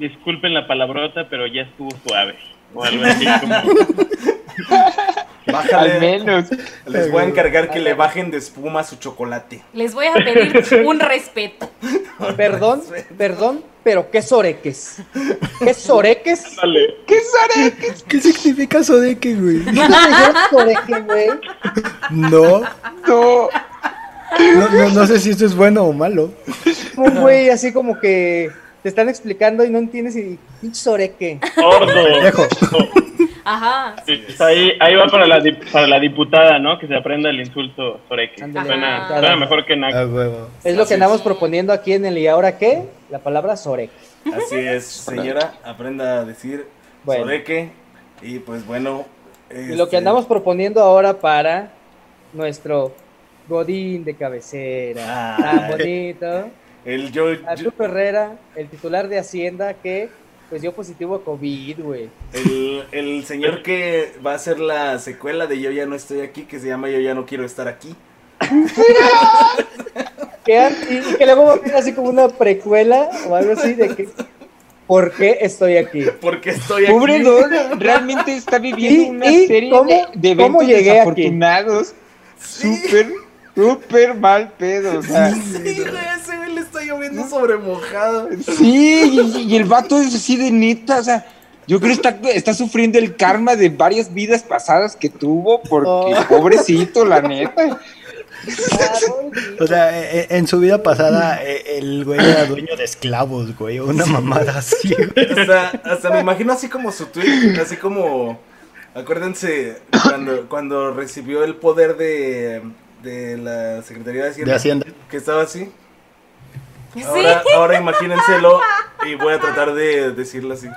disculpen la palabrota, pero ya estuvo suave. O algo [laughs] así como... [laughs] Bájale. Al menos. Les voy a encargar que le bajen de espuma su chocolate. Les voy a pedir [laughs] un respeto. Perdón, perdón, pero qué soreques. ¿Qué soreques? Dale. ¿Qué será? ¿Qué significa sodeque, güey? ¿Nunca te dijeron soreque, güey? No, No. no, no, no sé si esto es bueno o malo. Un güey así como que te están explicando y no entiendes y pinche soreque. Sordo. Ajá. Sí, pues ahí, ahí va para la, dip- para la diputada, ¿no? Que se aprenda el insulto soreque. Suena, suena mejor que huevo. Es lo que andamos proponiendo aquí en el ¿y ahora qué? La palabra soreque. Así es, [laughs] señora, aprenda a decir Bueno. soreque. Y pues bueno. Y lo que este, andamos proponiendo ahora para nuestro Godín de cabecera. Ay. Tan bonito. El yo, Arturo Herrera, el titular de Hacienda que pues dio positivo a COVID, güey. el, el señor que va a hacer la secuela de Yo ya no estoy aquí, que se llama Yo ya no quiero estar aquí. [laughs] Que, y, y que luego va a haber así como una precuela o algo así de que ¿por qué estoy aquí? Porque estoy aquí. Pobre Don, realmente está viviendo ¿Y- una y serie cómo- de, de cómo eventos llegué aquí? desafortunados. Súper, súper mal pedo. O sea, Sí, le está lloviendo sobre mojado. Sí, y, y el vato es así de neta, o sea, yo creo que está, está sufriendo el karma de varias vidas pasadas que tuvo, porque Oh. [laughs] pobrecito, la neta. O sea, e- e- en su vida pasada, e- el güey era dueño de esclavos, güey. Una mamada así, güey. Hasta, hasta me imagino así como su tweet, así como. Acuérdense cuando, cuando recibió el poder de, de la Secretaría de Hacienda. De Hacienda. Que estaba así. Sí. Ahora, ahora imagínenselo y voy a tratar de decirlo así.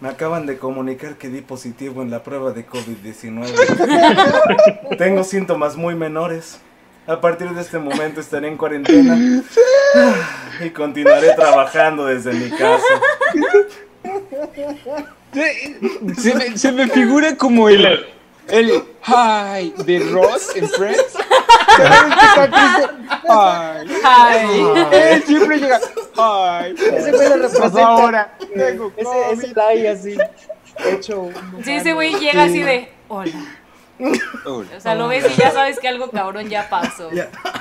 Me acaban de comunicar que di positivo en la prueba de COVID-19. Tengo síntomas muy menores. A partir de este momento estaré en cuarentena y continuaré trabajando desde mi casa. Se me, se me figura como el, el hi de Ross en Friends. Hi. Ay. Él siempre llega. Ese güey lo representa. Ahora, tengo Ese, COVID. ese like así, hecho un Sí, ese güey llega así de, hola. O sea, lo ves y ya sabes que algo cabrón ya pasó.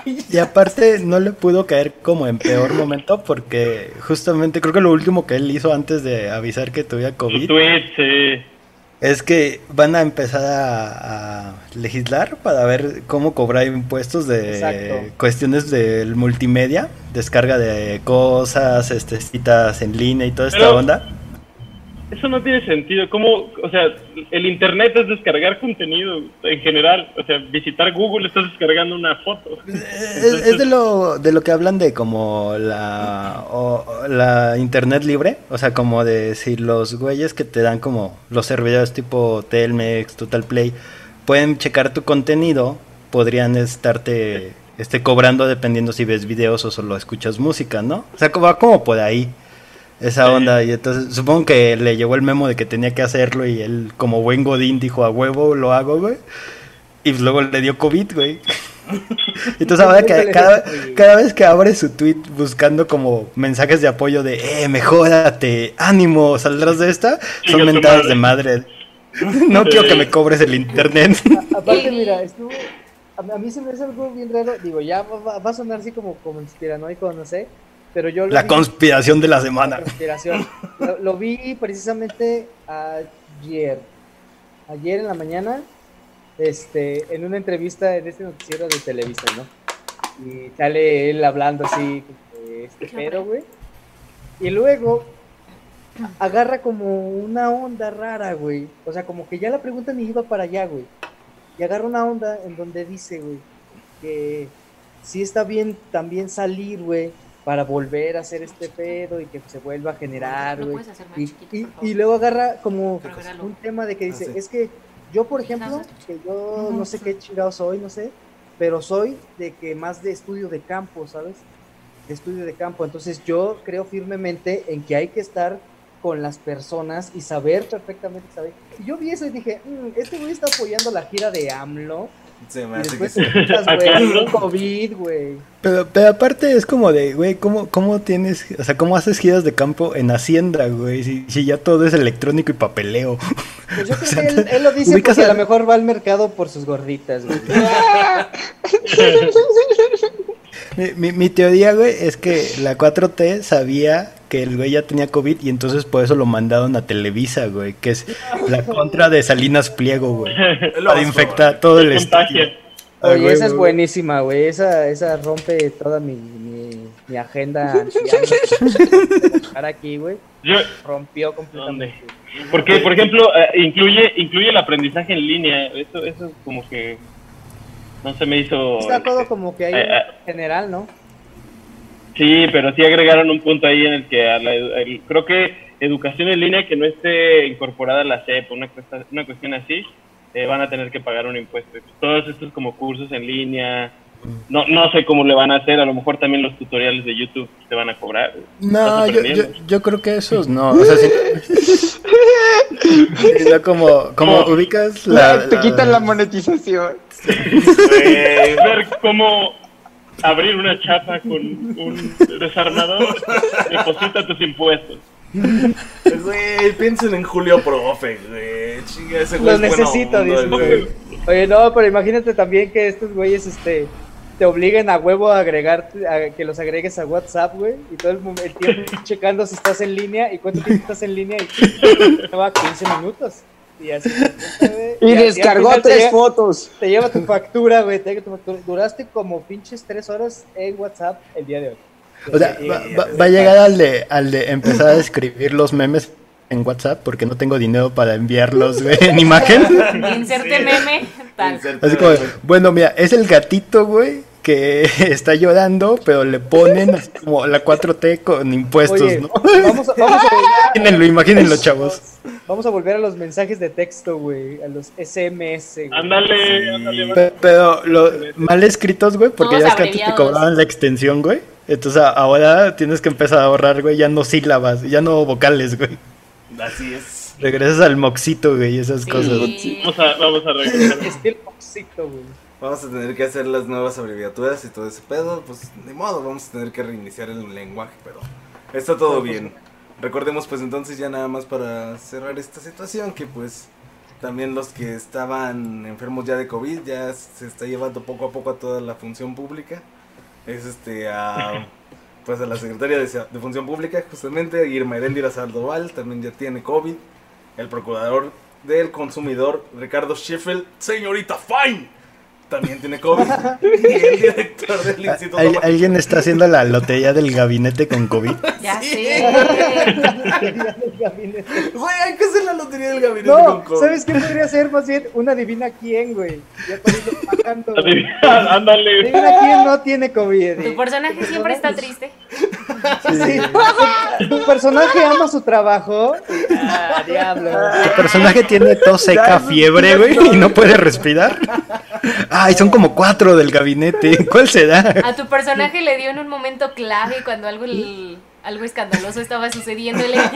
Y aparte no le pudo caer como en peor momento porque justamente creo que lo último que él hizo antes de avisar que tuviera Su COVID tweet, sí. Es que van a empezar a, a legislar para ver cómo cobrar impuestos de Exacto. cuestiones del multimedia, descarga de cosas, este, citas en línea y toda esta Pero- onda. Eso no tiene sentido. ¿Cómo? O sea, el internet es descargar contenido en general. O sea, visitar Google estás descargando una foto. Es, es de lo de lo que hablan de como la la internet libre, o sea, como de si los güeyes que te dan como los servidores tipo Telmex, Total Play pueden checar tu contenido, podrían estarte este cobrando dependiendo si ves videos o solo escuchas música, ¿no? O sea, va como por ahí esa Sí. onda y entonces supongo que le llegó el memo de que tenía que hacerlo y él como buen godín dijo a huevo lo hago, güey. Y pues luego le dio COVID, güey. [laughs] Entonces ahora que cada, cada vez que abre su tweet buscando como mensajes de apoyo de, eh, mejórate, ánimo, saldrás de esta, son mentadas madre. de madre. No quiero que me cobres el internet. [laughs] Aparte, mira, estuvo. A, a mí se me hace algo bien raro. Digo, ya va, va- va a sonar así como, como inspiranoico, no sé. Pero yo lo La vi- conspiración de la la semana. conspiración. Lo, lo vi precisamente ayer. Ayer en la mañana. Este, en una entrevista en este noticiero de Televisa, ¿no? Y sale él hablando así, este pero, güey. Y luego agarra como una onda rara, güey. O sea, como que ya la pregunta ni iba para allá, güey. Y agarra una onda en donde dice, güey, que sí está bien también salir, güey, para volver a hacer este pedo y que se vuelva a generar, ¿Lo güey. puedes hacer más Y, chiquito, y- por favor? y luego agarra como regalo. un tema de que dice, Ah, sí. es que yo, por ejemplo, que yo no sé qué chingado soy, no sé, pero soy de que más de estudio de campo, ¿sabes? De estudio de campo. Entonces yo creo firmemente en que hay que estar con las personas y saber perfectamente, saber. Y yo vi eso y dije, "Mm, este güey está apoyando la gira de AMLO. Se me hace que después sí. [laughs] COVID, güey. Pero, pero aparte es como de, güey, ¿cómo, ¿cómo tienes, o sea, cómo haces giras de campo en Hacienda, güey? Si, si ya todo es electrónico y papeleo. Pues yo [laughs] O creo sea, que él, él lo dice porque a a- lo mejor va al mercado por sus gorditas, güey. [laughs] Mi, mi, mi teoría, güey, es que la 4T sabía que el güey ya tenía COVID y entonces por eso lo mandaron a Televisa, güey, que es la contra de Salinas Pliego, güey. [laughs] Para infectar todo el estadio. Oye, güey, esa es buenísima, güey. Esa, esa rompe toda mi, mi, mi agenda anciana. Estar aquí, güey. Yo, Rompió completamente. porque, por ejemplo, eh, incluye incluye el aprendizaje en línea. Eso, eso es como que no se me hizo. Está todo como que ahí Eh, eh. general, ¿no? Sí, pero sí agregaron un punto ahí en el que a la el- creo que educación en línea que no esté incorporada a la CEP, una, cuesta- una cuestión así, eh, van a tener que pagar un impuesto. Todos estos como cursos en línea, no, no sé cómo le van a hacer, a lo mejor también los tutoriales de YouTube te van a cobrar. No, yo, yo, creo que esos no. O sea, sí. [laughs] Sino como, como ubicas la. te la- quitan la monetización. Güey, ver cómo abrir una chapa con un desarmador, deposita tus impuestos. Güey, piensen en Julio Profe, güey. Chinga, ese güey Lo necesito, dice, güey. Oye, no, pero imagínate también que estos güeyes, este, te obliguen a huevo a agregar, a que los agregues a WhatsApp, güey, y todo el, el tiempo [laughs] checando si estás en línea y cuánto tiempo estás en línea y [laughs] va 15 minutos. Y así. güey, Y así al descargó tres fotos. Te lleva tu factura, güey, te llega tu factura. Duraste como pinches tres horas en WhatsApp el día de hoy. O sea, va, va- va a llegar al de, al de empezar a escribir los memes en WhatsApp porque no tengo dinero para enviarlos, güey, en imagen. Inserte meme, tal. Así como, bueno, mira, es el gatito, güey, que [laughs] está llorando, pero le ponen como la 4T con impuestos, Oye, ¿no? vamos a, vamos a- [laughs] Imagínenlo, imagínenlo, [laughs] chavos. Vamos a volver a los mensajes de texto, güey, a los SMS. güey. Ándale, ándale. Pe- Pero lo, mal escritos, güey, porque Todos ya es que antes te cobraban la extensión, güey. Entonces ahora tienes que empezar a ahorrar, güey, ya no sílabas, ya no vocales, güey. Así es. Regresas al moxito, güey, y esas Sí. cosas. Vamos a, vamos a regresar. Estilo Foxito, güey. Vamos a tener que hacer las nuevas abreviaturas y todo ese pedo. Pues ni modo, vamos a tener que reiniciar el lenguaje, pero está todo bien. Recordemos pues entonces ya nada más para cerrar esta situación que pues también los que estaban enfermos ya de COVID ya se está llevando poco a poco a toda la función pública. Es este a [laughs] pues a la secretaria de, de Función Pública justamente Irma Heréndira Saldoval también ya tiene COVID. El procurador del consumidor Ricardo Sheffield, señorita Fine, también tiene COVID. [laughs] y el director del Instituto ¿Al- ¿Alguien está haciendo la lotería del gabinete con COVID? [laughs] Ya Sí. [laughs] Güey, hay que hacer la lotería del gabinete con No, COVID. ¿sabes qué podría ser? Más bien, una adivina quién, güey. Ya bajando, güey. Ándale. Adivina quién no tiene COVID. Tu personaje siempre está triste. Sí. Tu personaje ama su trabajo. Ah, diablo. El personaje tiene tos seca, fiebre, güey, y no puede respirar. Ay, son como cuatro del gabinete. [laughs] ¿Cuál será? A tu personaje le dio en un momento clave cuando algo, algo escandaloso estaba sucediéndole. [laughs]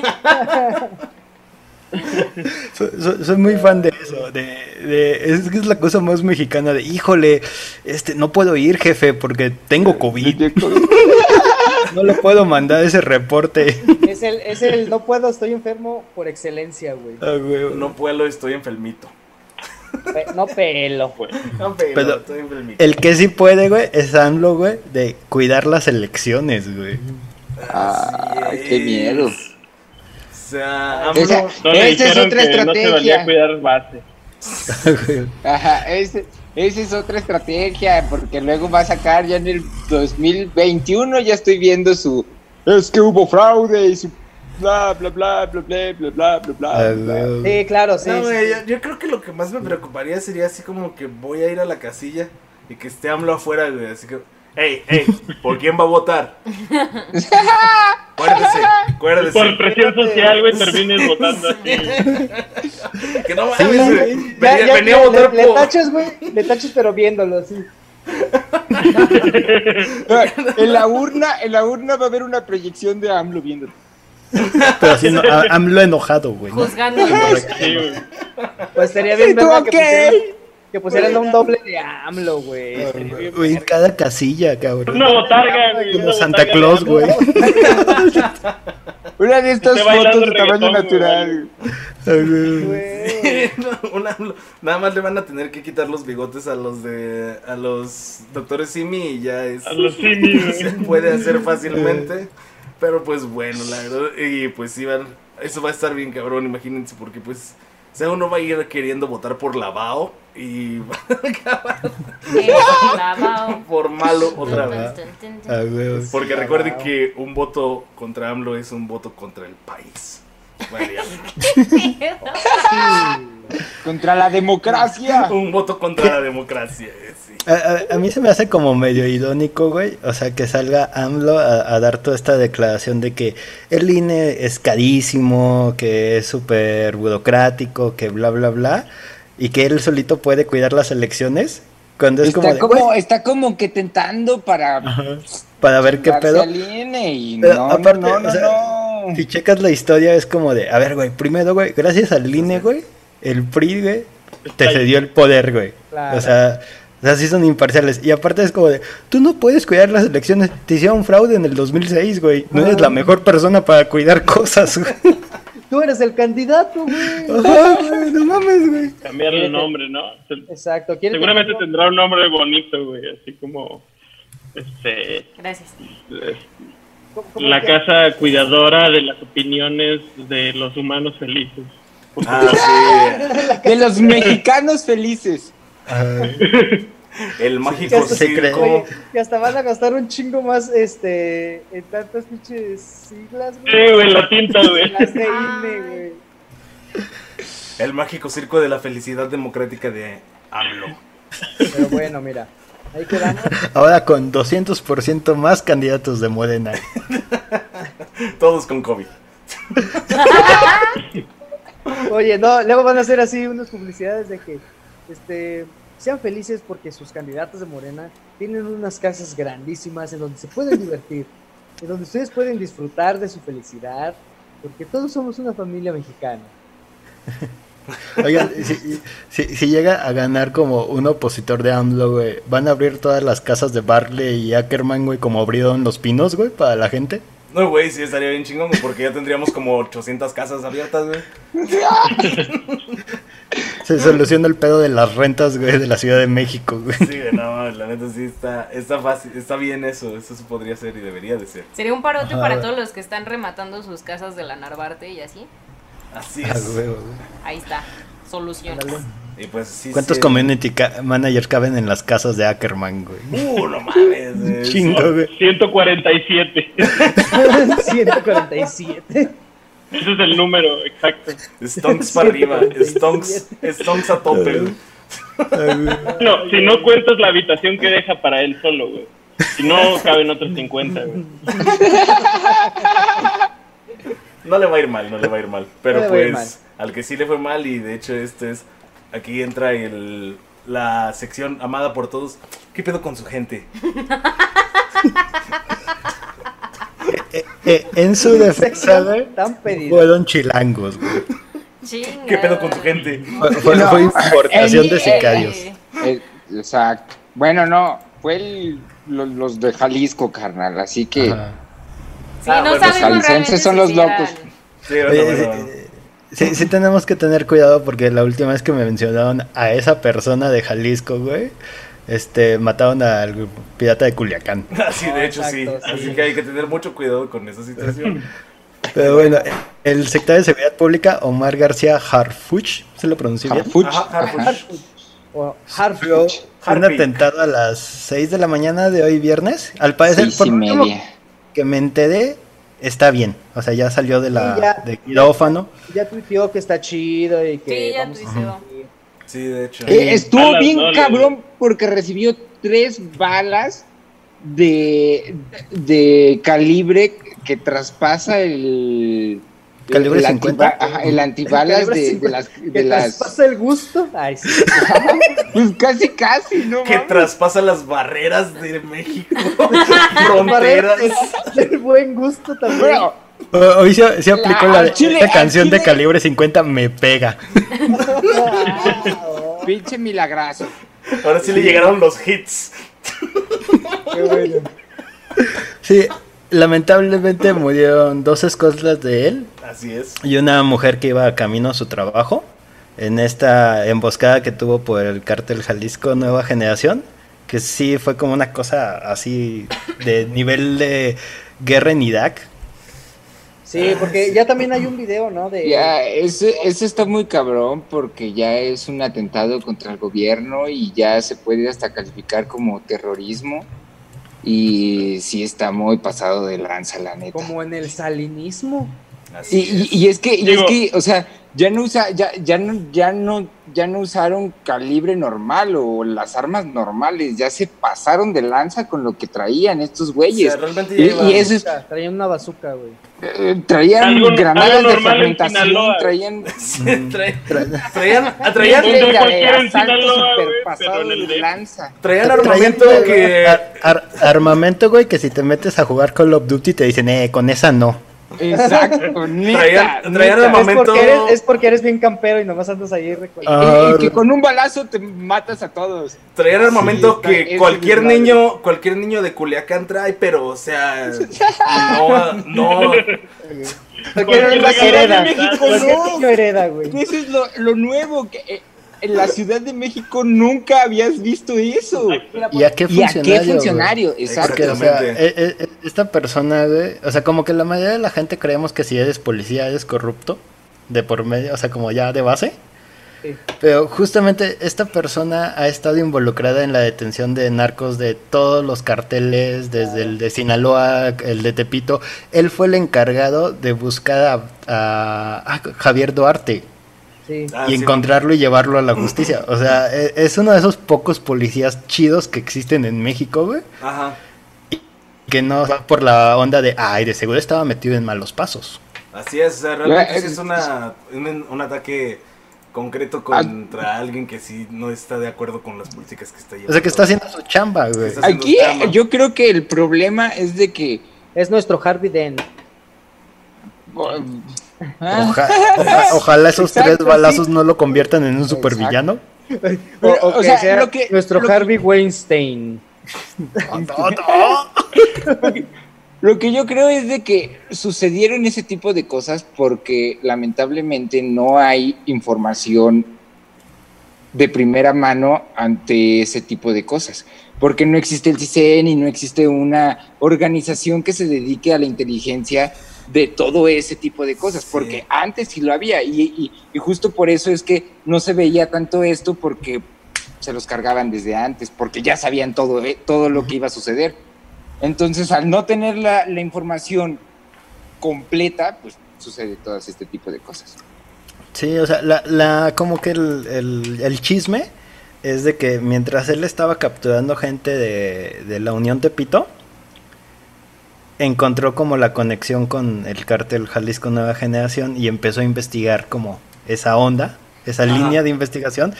Soy, soy- soy muy fan de eso. De, de- es que es la cosa más mexicana de, híjole, este, no puedo ir, jefe, porque tengo COVID. [laughs] No le puedo mandar ese reporte. Es el, es el no puedo, estoy enfermo por excelencia, güey. Ah, güey. No puedo, estoy enfermito. Pe- No pelo. No Pero. El que sí puede, güey, es AMLO, güey, de cuidar las elecciones, güey. Ay, qué miedo. O sea, Esa- AMLO, No le Esa es otra que no se valía estrategia. cuidar base. [laughs] Ajá, ese- esa es otra estrategia, porque luego va a sacar ya en el 2021, ya estoy viendo su... Es que hubo fraude y su... Bla, bla, bla, bla, bla, bla, bla, bla, bla. Sí, claro, sí. No, sí, sí. yo, yo creo que lo que más me preocuparía sería así como que voy a ir a la casilla y que esté AMLO afuera, güey. Así que, hey, hey, ¿por quién va a votar? [laughs] Acuérdese, acuérdese. Por presión social, güey, termines votando así. Que no Sí, mames, güey. sí. Venía, Ya, venía ya, a votar le, le por. tachas, güey. Le tachas, pero viéndolo así. [laughs] En la urna, en la urna va a haber una proyección de AMLO viendo. Pero a- AMLO enojado, güey. ¿no? Juzgando. Sí, güey. Pues estaría bien ¿Y tú verga que pusieran, que pusieran un doble de AMLO, güey. Güey, en cada casilla, cabrón. Una botarga, güey. Como una Santa botarga Claus, güey. [laughs] Una de estas fotos de tamaño natural. Ay, güey. No, un AMLO. Nada más le van a tener que quitar los bigotes a los de. a los doctores Simi y ya es. A los simios, [laughs] se puede hacer fácilmente. Pero pues bueno, la verdad. Y pues sí, van, eso va a estar bien cabrón, imagínense, porque pues. O sea, uno va a ir queriendo votar por lavao y va a acabar lavao. por malo otra vez. Porque recuerden que un voto contra AMLO es un voto contra el país. Vale. [laughs] Contra la democracia. un voto contra la democracia. A, a- a mí se me hace como medio irónico, güey. O sea, que salga AMLO a, a dar toda esta declaración de que el INE es carísimo, que es súper burocrático, que bla, bla, bla. Y que él solito puede cuidar las elecciones. Cuando es como, Está de, como, güey, está como que tentando para ajá, para ver qué pedo. al INE y no, no, aparte, no, no, o sea, no. Si checas la historia, es como de, a ver, güey, primero, güey, gracias al INE, güey, el PRI, güey, te cedió el poder, güey. Claro. O sea, o sea, sí son imparciales. Y aparte es como de, tú no puedes cuidar las elecciones. Te hicieron fraude en el 2006, güey. No eres la mejor persona para cuidar cosas, güey. Tú eres el candidato, güey. Ajá, güey, no mames, güey. Cambiarle el nombre, ¿no? Exacto. ¿quieres Seguramente tendrá un nombre bonito, güey, así como este Gracias. es- ¿Cómo- cómo la que- casa cuidadora de las opiniones de los humanos felices. Ah, [laughs] De los mexicanos felices. El mágico hasta- circo. Oye, que hasta van a gastar un chingo más este en tantas pinches siglas, Sí, güey. güey, la tinta, güey. Las de INE, güey. El mágico circo de la felicidad democrática de AMLO. Pero bueno, mira. Ahí quedamos. Ahora con 200% más candidatos de Morena. [laughs] Todos con COVID. [laughs] Oye, no, luego van a hacer así unas publicidades de que este sean felices porque sus candidatos de Morena tienen unas casas grandísimas en donde se pueden [laughs] divertir, en donde ustedes pueden disfrutar de su felicidad, porque todos somos una familia mexicana. [laughs] Oigan, si, si- si llega a ganar como un opositor de AMLO, güey, ¿van a abrir todas las casas de Barley y Ackerman, güey, como abrieron los pinos, güey, para la gente? No, güey, sí estaría bien chingón, porque ya tendríamos como 800 casas abiertas, güey. [laughs] Se soluciona el pedo de las rentas, güey, de la Ciudad de México, güey. Sí, no, la neta sí está, está fácil, está bien eso, eso podría hacer y debería de ser. Sería un parote Ajá. para todos los que están rematando sus casas de la Narvarte y así. Así Ah, es. güey, güey. Ahí está. Soluciones. Y pues sí. ¿Cuántos sí, community ca- managers caben en las casas de Ackerman, güey? Uh, no mames, [laughs] güey. Chingo, güey. 147. 147. Ese es el número exacto. Stonks para arriba, [laughs] Stonks, Stonks a tope. No, si no cuentas la habitación que deja para él solo, güey. Si no, caben otros 50, güey. No le va a ir mal, no le va a ir mal. Pero No pues, al que sí le fue mal, y de hecho, este es. Aquí entra el, la sección amada por todos. ¿Qué pedo con su gente? [laughs] Eh, en su defensa, güey, fueron chilangos, güey. Chinga. ¿Qué pedo con su gente? Fue, fue- No, fue importación de sicarios. Eh, Eh, exacto. Bueno, no, fue lo- los de Jalisco, carnal, así que... Ajá. Sí, Ah, no bueno, sabemos jaliscienses son los locos. Sí, bueno, Oye, bueno, eh, bueno. eh, sí, sí tenemos que tener cuidado porque la última vez que me mencionaron a esa persona de Jalisco, güey, este, mataron al pirata de Culiacán. [laughs] Sí, de hecho sí. Exacto, sí. Así que hay que tener mucho cuidado con esa situación. [laughs] Pero bueno, el secretario de Seguridad Pública, Omar García Harfuch, ¿se lo pronuncié bien? Harfuch, Ajá, Harfuch. O Harfuch. un atentado a las 6 de la mañana de hoy viernes. Al parecer, por último que me enteré, está bien. O sea, ya salió de la Sí, ya. de quirófano. Ya tuiteó que está chido y que Sí, ya vamos a tuiteó. Sí, de hecho. Eh, estuvo Balas, bien no, cabrón porque recibió tres balas de, de calibre que traspasa el... ¿Calibre el 50? antiba- ajá, el antibalas de, de 50, las... ¿Que De las traspasa el gusto? Ay, sí. [laughs] pues casi, casi, ¿no? Que mames? traspasa las barreras de México. [laughs] Fronteras. El buen gusto también. Bueno, Hoy se, se aplicó La- la, chile- canción de calibre 50, me pega. [laughs] Pinche milagrazo. Ahora sí le llegaron los hits. qué bueno. Sí, lamentablemente murieron dos escoltas de él Así es. y una mujer que iba camino a su trabajo en esta emboscada que tuvo por el cártel Jalisco Nueva Generación, que sí fue como una cosa así de nivel de guerra en Irak. Sí, porque ya también hay un video, ¿no? De, Ya, ese, ese está muy cabrón porque ya es un atentado contra el gobierno y ya se puede hasta calificar como terrorismo. Y sí está muy pasado de lanza, la neta. como en el salinismo. Así Y, es. y- y es que, y es que, o sea, ya no usa, ya, ya no, ya no, ya no usaron calibre normal o las armas normales, ya se pasaron de lanza con lo que traían estos O güeyes. sea, realmente Y- eso es- Traían una bazooka, güey. Eh, traían Algo- granadas algo de fermentación, Sinaloa. traían [laughs] Sí, traían, traían, traían, de güey, superpasado el lanza. traían armamento Traían que... ar- ar- armamento, güey, que si te metes a jugar Call of Duty te dicen, eh, con esa no. Exacto, [laughs] neta, traían neta. Es Momento- porque, eres, es porque eres bien campero y nomás andas ahí. Ah, Y, y que con un balazo te matas a todos. Traían armamento Sí, que está- cualquier niño, cualquier niño de Culiacán trae, pero o sea, [laughs] no, no, hereda. México no. hereda, güey. Eso es lo, lo nuevo, que eh, en la Ciudad de México nunca habías visto eso. ¿Y a qué ¿Y a funcionario? qué funcionario? Exacto. Porque, o sea, Exactamente. eh, eh, esta persona, güey, o sea, como que la mayoría de la gente creemos que si eres policía eres corrupto, de por medio, o sea, como ya de base. Sí. Pero justamente esta persona ha estado involucrada en la detención de narcos de todos los carteles, desde el de Sinaloa, el de Tepito. Él fue el encargado de buscar a, a- a Javier Duarte Sí. Ah, y sí, encontrarlo y llevarlo a la justicia. O sea, e- es uno de esos pocos policías chidos que existen en México, güey. Ajá. Que no va por la onda de, ay, de seguro estaba metido en malos pasos. Así es, o sea, realmente es- es una, un, un ataque concreto contra alguien que sí no está de acuerdo con las políticas que está llevando. O sea, que está haciendo su chamba, güey. Aquí chamba. yo creo que el problema es de que... Es nuestro Harvey Dent. Ah, Oja- oja- ojalá esos Exacto, tres balazos no lo conviertan en un supervillano. O- O, o que sea, sea lo que- nuestro lo que- Harvey Weinstein. [laughs] Lo que yo creo es de que sucedieron ese tipo de cosas porque lamentablemente no hay información de primera mano ante ese tipo de cosas. Porque no existe el CISEN y no existe una organización que se dedique a la inteligencia de todo ese tipo de cosas. Sí. Porque antes sí lo había y, y- y justo por eso es que no se veía tanto esto porque se los cargaban desde antes, porque ya sabían todo, eh, todo lo que iba a suceder. Entonces, al no tener la, la información completa, pues sucede todo este tipo de cosas. Sí, o sea, la, la, como que el, el- el chisme es de que mientras él estaba capturando gente de, de la Unión Tepito, encontró como la conexión con el cártel Jalisco Nueva Generación y empezó a investigar como esa onda, esa Ajá. línea de investigación.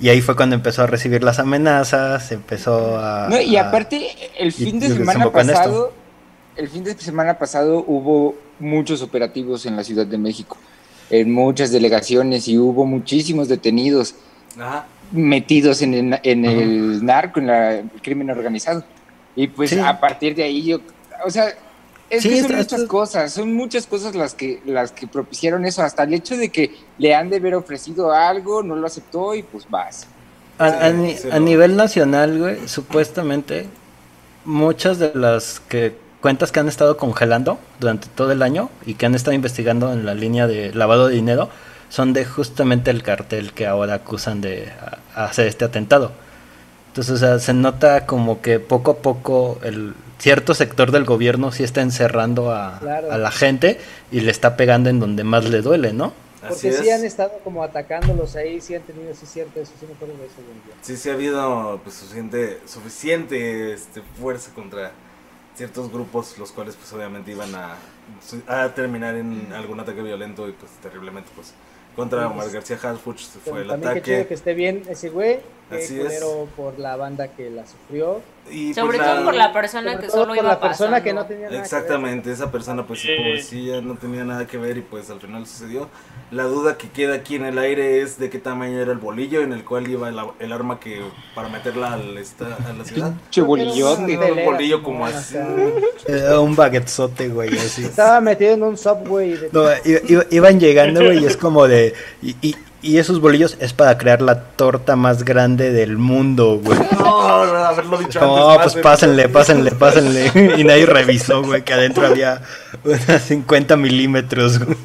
Y ahí fue cuando empezó a recibir las amenazas, empezó a... No, y aparte, el fin de semana pasado, el fin de semana pasado hubo muchos operativos en la Ciudad de México, en muchas delegaciones y hubo muchísimos detenidos Ajá. metidos en el, en el narco, en la- el crimen organizado. Y pues Sí. a partir de ahí yo, o sea, es Sí, que son muchas está- cosas, son muchas cosas las que, las que propiciaron eso, hasta el hecho de que le han de haber ofrecido algo, no lo aceptó y pues vas. A, a ni- nivel nacional, güey, supuestamente muchas de las que cuentas que han estado congelando durante todo el año y que han estado investigando en la línea de lavado de dinero son de justamente el cartel que ahora acusan de hacer este atentado. Entonces, o sea, se nota como que poco a poco el cierto sector del gobierno sí está encerrando a, Claro. a la gente y le está pegando en donde más le duele, ¿no? Así Porque es. sí han estado como atacándolos ahí, sí han tenido, sí cierto, eso sí me acuerdo de eso. Sí, sí ha habido pues, suficiente, suficiente este, fuerza contra ciertos grupos, los cuales pues obviamente iban a, a terminar en algún ataque violento y pues terriblemente pues contra Omar pues, García Harfuch fue el chido que ataque. esté bien ese güey, Así es. por la banda que la sufrió. Y, Sobre pues, todo la- por la persona que solo por iba la persona pasando. que no tenía nada que ver. Exactamente, esa persona pues sí, pobrecilla, no tenía nada que ver y pues al final sucedió. La duda que queda aquí en el aire es de qué tamaño era el bolillo en el cual iba el, el arma que para meterla al esta- a la ciudad. Che bolillón de... Era un bolillo como así. Era un baguetzote, güey, así. Estaba metido en un subway. De... No, iban llegando, güey, y es como de. Y, y- y esos bolillos es para crear la torta más grande del mundo, güey. No, haberlo dicho Como, antes. "Oh, pues pásenle, pásenle, pásenle. Y nadie revisó, güey, que adentro había unas 50 milímetros, güey.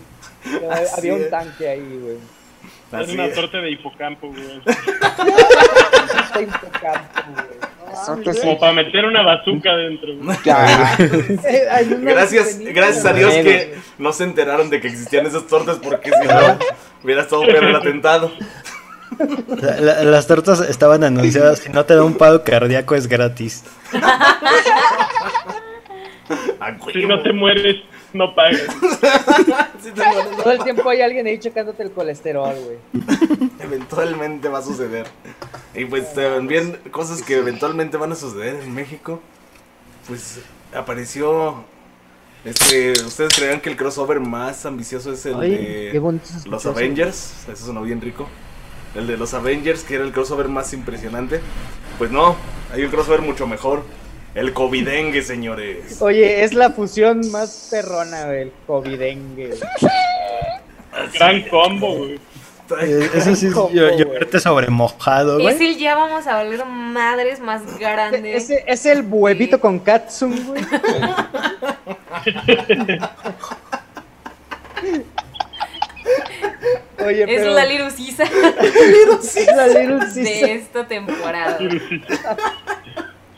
Había un tanque ahí, güey. Es una torta de hipocampo, güey. [laughs] Está impecable, güey. Como para meter una bazooka dentro, Gracias, gracias a. Dios que no se enteraron de que existían esas tortas porque si no hubiera estado peor el atentado. La- las tortas estaban anunciadas. Si no te da un paro cardíaco, es gratis. A Si no te mueres, no pagas. [laughs] [laughs] Sí te mueres. Todo el tiempo hay alguien ahí checándote el colesterol, güey. [laughs] Eventualmente va a suceder. Y pues también cosas que eventualmente van a suceder en México. Pues apareció. Este, ¿Ustedes creían que el crossover más ambicioso es el Ay, de los. Avengers? Eso sonó bien rico. El de los Avengers, que era el crossover más impresionante. Pues no, hay un crossover mucho mejor. El covidengue, señores. Oye, es la fusión más perrona, güey, el covidengue. Gran combo, güey. Eh, Eso sí, es ¿Cómo, yo, yo güey? verte sobre mojado, Es güey. el ya vamos a valer madres más grande. Ese es el huevito con katsum, güey. Oye, Es pero la lirusisa es [laughs] la Little de esta temporada.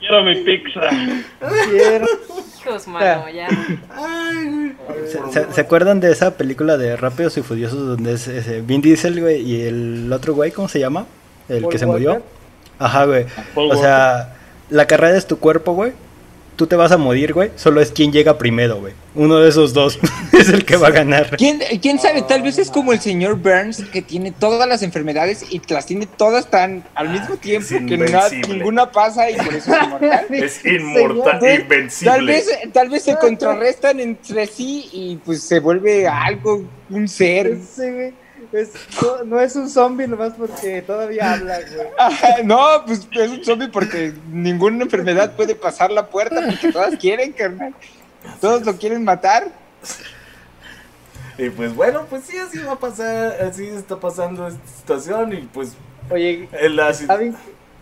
Quiero mi pizza. Quiero- Hijos, mano, ya. ¿Se, se- se acuerdan de esa película de Rápidos y Furiosos donde es ese Vin Diesel, güey, y el otro güey, ¿cómo se llama? El Paul que se Walker. murió. Ajá, güey. Paul O sea, la carrera es tu cuerpo, güey. Tú te vas a morir, güey. Solo es quien llega primero, güey. Uno de esos dos [laughs] es el que va a ganar. ¿Quién, quién sabe? Tal vez es como el señor Burns que tiene todas las enfermedades y las tiene todas tan al mismo tiempo es que na- invencible. ninguna pasa y por eso es inmortal. [laughs] Es inmortal, Tal- invencible. Tal vez, tal vez se contrarrestan entre sí y pues se vuelve algo, un ser. Sí, güey. Es- no, no es un zombie nomás porque todavía habla, güey. Ajá, [laughs] no, pues es un zombie porque ninguna enfermedad puede pasar la puerta porque todas quieren, carnal. Todos lo quieren matar. Y pues bueno, pues sí, así va a pasar, así está pasando esta situación y pues Oye, el la- ¿saben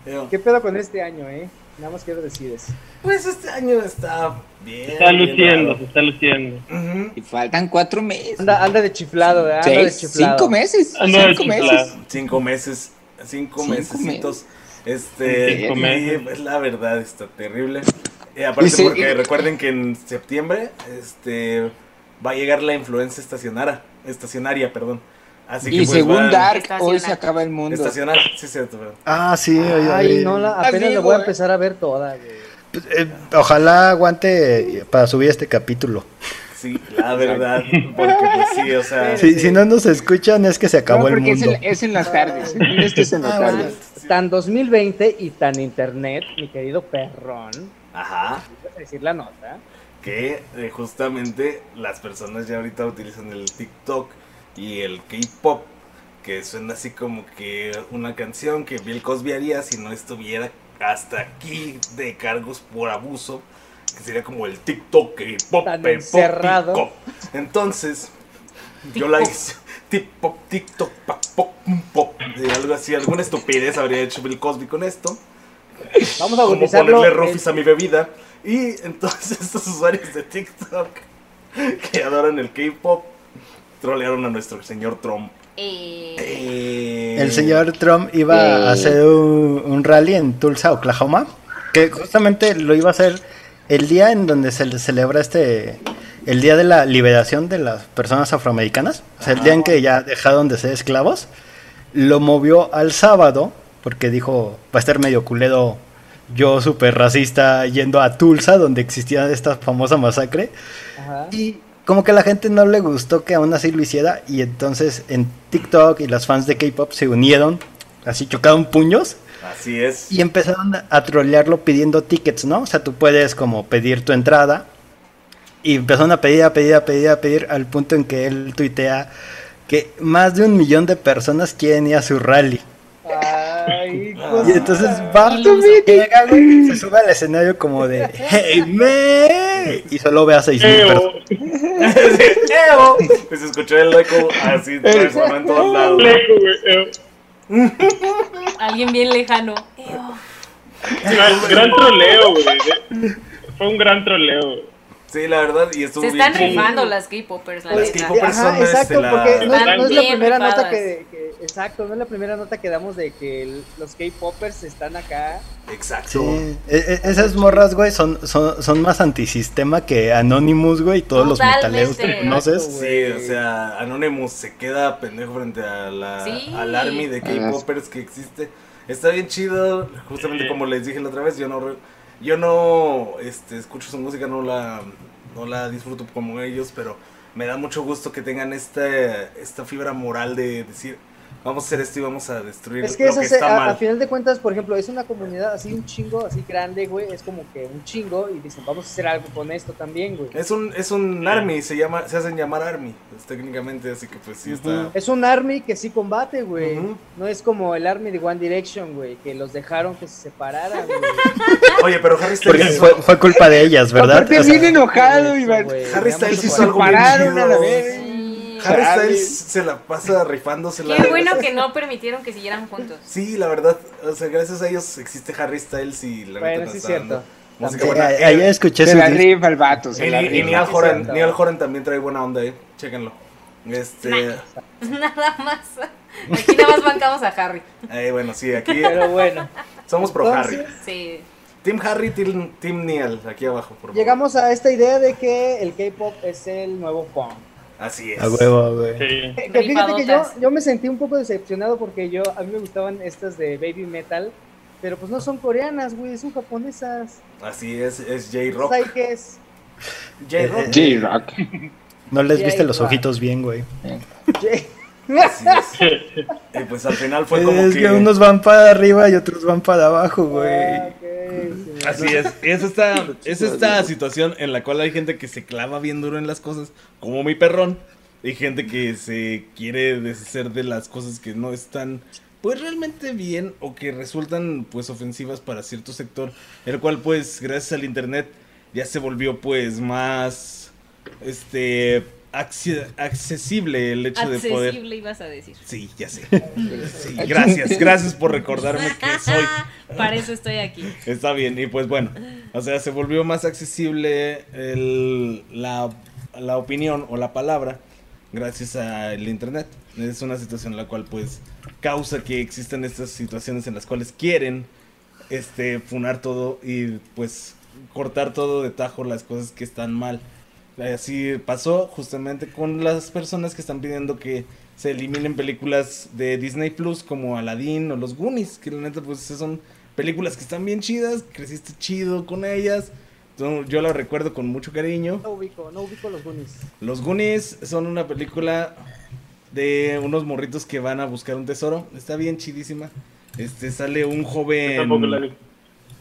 eh, qué pedo con este año, eh? Nada más quiero decir eso. Pues este año está bien. Está bien luciendo, se está luciendo. Ujú. Y faltan cuatro meses. Anda, anda de chiflado, ¿verdad? Anda de chiflado. cinco meses. Ando de cinco meses. Cinco meses, cinco, Cinco mesecitos. Este, Cinco meses. pues, la verdad está terrible. Eh, aparte se- porque y- recuerden que en septiembre este va a llegar la influencia estacionaria, estacionaria, perdón. Así que Y pues, según van- Dark, hoy se acaba el mundo. estacionar, sí, cierto, perdón. Ah, sí, oye, Ay, oye. no, la, apenas la voy a güey. empezar a ver toda. Pues, eh, ojalá aguante para subir este capítulo. Sí, la verdad, porque pues sí, o sea, Si, si no nos escuchan es que se acabó No, el es mundo. en, es en las tardes. [laughs] Esto es en las Ah, tardes. Tan 2020 y tan internet, mi querido perrón. ajá, a decir la nota. que eh, justamente las personas ya ahorita utilizan el TikTok y el K-pop, que suena así como que una canción que Bill Cosby haría si no estuviera hasta aquí de cargos por abuso, que sería como el TikTok K-pop, Tan encerrado. TikTok. Entonces, yo la hice [laughs] TikTok, TikTok, pop, pop, pop, de algo así, alguna estupidez habría hecho Bill Cosby con esto Vamos a como ponerle rofis a mi bebida. Y entonces [laughs] estos usuarios de TikTok que adoran el K-pop trolearon a nuestro señor Trump. Eh, Eh, El señor Trump iba a hacer un, un rally en Tulsa, Oklahoma, que justamente lo iba a hacer el día en donde se le celebra este, el día de la liberación de las personas afroamericanas, o sea, el día en que ya dejaron de ser esclavos, lo movió al sábado, porque dijo, va a estar medio culero yo súper racista yendo a Tulsa, donde existía esta famosa masacre, Ajá. y como que a la gente no le gustó que aún así lo hiciera. Y entonces en TikTok y las fans de K-pop se unieron, así chocaron puños Así es. y empezaron a trolearlo pidiendo tickets, ¿no? O sea, tú puedes como pedir tu entrada. Y empezaron a pedir, a pedir, a pedir, a pedir, al punto en que él tuitea que más de un millón de personas quieren ir a su rally. Ay, [laughs] Y entonces va, llega, güey, se sube al escenario como de Hey man y solo ve a seis mil Eo, personas. [laughs] ¡Eo! Pues se escuchó el eco así, resonó en todos lados. alguien bien lejano. Gran, gran troleo, güey. Fue un gran troleo. güey. Sí, la verdad, y estuvo Se bien están chido. rifando las K-popers, la Las. K-popers son, este, exacto, la- porque no, es- Están no es la primera nota que, que- exacto, no es la primera nota que damos de que el- los K-popers están acá. Exacto. Sí, e- e- esas morras, güey, son, son, son más antisistema que Anonymous, güey, y todos los Totalmente. metaleros que conoces. Sí, o sea, Anonymous se queda pendejo frente a la, Sí. al army de K-popers que existe. Está bien chido, justamente como les dije la otra vez, yo no re- yo no este, escucho su música, no la no la disfruto como ellos, pero me da mucho gusto que tengan este, esta fibra moral de decir, vamos a hacer esto y vamos a destruir Es que lo eso que se- está a, a mal. final de cuentas, por ejemplo, es una comunidad así un chingo, así grande, güey, es como que un chingo y dicen, vamos a hacer algo con esto también, güey. Es un, es un army, se llama, se hacen llamar army, pues, técnicamente, así que pues sí está. Es un army que sí combate, güey. Ujú. No es como el army de One Direction, güey, que los dejaron que se separaran, güey. [laughs] Oye, pero Harry Styles hizo, fue, fue culpa de ellas, ¿verdad? Aparte O sea, bien enojado, Iván. Harry Styles hizo algo bien pararon a la chido. vez. Harry. Styles se la pasa rifándosela. Qué bueno que no permitieron que siguieran juntos. Sí, la verdad, o sea, gracias a ellos existe Harry Styles y la Bueno, neta sí es cierto. música buena. Eh, Ayer escuché Se su la disco. rifa el vato, se Y, la y rifa. Niall sí, Horan. Niall Horan también trae buena onda, eh. Chéquenlo. Este, Nada más. Aquí nada más bancamos a Harry. eh, bueno, sí, aquí [laughs] Pero bueno, somos pro entonces, Harry. Sí. Team Harry, Team, team Neil, aquí abajo, por favor. llegamos a esta idea de que el K-pop es el nuevo punk. Así es. A huevo, güey. Sí. Que fíjate que yo, yo me sentí un poco decepcionado porque yo a mí me gustaban estas de baby metal, pero pues no son coreanas, güey, son japonesas. Así es, es J-Rock. ¿Sabes qué es? J-Rock. J-Rock. No les viste los ojitos bien, güey. Así es. [laughs] Y pues al final fue como es que... que unos van para arriba y otros van para abajo, güey. Así es, es esta, es esta situación en la cual hay gente que se clava bien duro en las cosas, como mi perrón, y gente que se quiere deshacer de las cosas que no están pues realmente bien o que resultan pues ofensivas para cierto sector, el cual pues gracias al internet ya se volvió pues más este accesible el hecho de poder Accesible ibas a decir. Sí, ya sé. Sí, gracias, gracias por recordarme que soy [laughs] Para eso estoy aquí. Está bien, y pues bueno, o sea, se volvió más accesible el- la, la opinión o la palabra gracias al internet. Es una situación en la cual pues causa que existan estas situaciones en las cuales quieren este funar todo y pues cortar todo de tajo las cosas que están mal. Así pasó justamente con las personas que están pidiendo que se eliminen películas de Disney Plus como Aladdin o Los Goonies, que la neta pues son películas que están bien chidas, creciste chido con ellas. Yo las recuerdo con mucho cariño. No ubico, no ubico los Goonies. Los Goonies son una película de unos morritos que van a buscar un tesoro. Está bien chidísima. Este sale un joven. Tampoco la vi.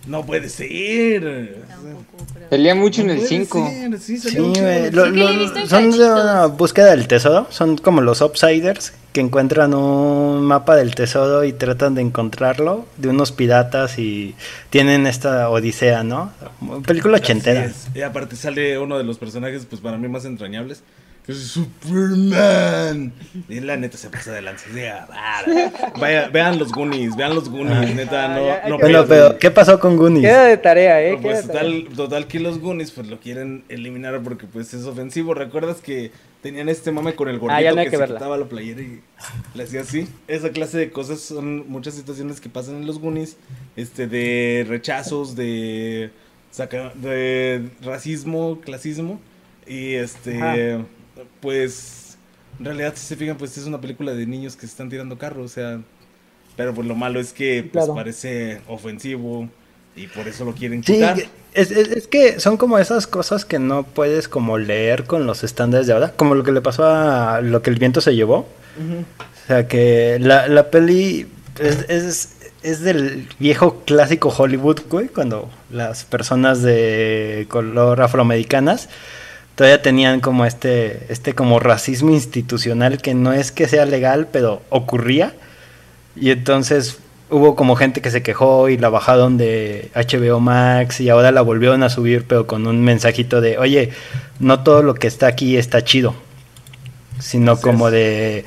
No puede ser. Tampoco, pero- Salía mucho en el puede 5. ser, Sí, lo- lo- lo son de una búsqueda del tesoro. Son como los outsiders que encuentran un mapa del tesoro y tratan de encontrarlo de unos piratas y tienen esta odisea, ¿no? Película ochentera. Y aparte sale uno de los personajes, pues para mí más entrañables, que es Superman. Y la neta se pasa de lanza. vara. Vaya, vean los Goonies, vean los Goonies, neta, no, Ah, no Bueno, pero ¿qué pasó con Goonies? Queda de tarea, eh. Queda Pues de tarea. total, total que los Goonies pues lo quieren eliminar porque pues es ofensivo. ¿Recuerdas que tenían este mame con el gordito Ah, ya no hay que, que se verla. quitaba la playera y le hacía así? Esa clase de cosas son muchas situaciones que pasan en los Goonies, este de rechazos, de saca- de racismo, clasismo y este Ajá. Pues en realidad si se fijan pues es una película de niños que se están tirando carro, o sea, pero pues lo malo es que Sí, pues claro. parece ofensivo y por eso lo quieren Sí, quitar. es, es- es que son como esas cosas que no puedes como leer con los estándares de ahora, como lo que le pasó a lo que el viento se llevó. O sea que la, la peli es, es, es del viejo clásico Hollywood, güey, cuando las personas de color afroamericanas todavía tenían como este, este como racismo institucional que no es que sea legal, pero ocurría. Y entonces hubo como gente que se quejó y la bajaron de HBO Max y ahora la volvieron a subir, pero con un mensajito de, oye, no todo lo que está aquí está chido, sino como de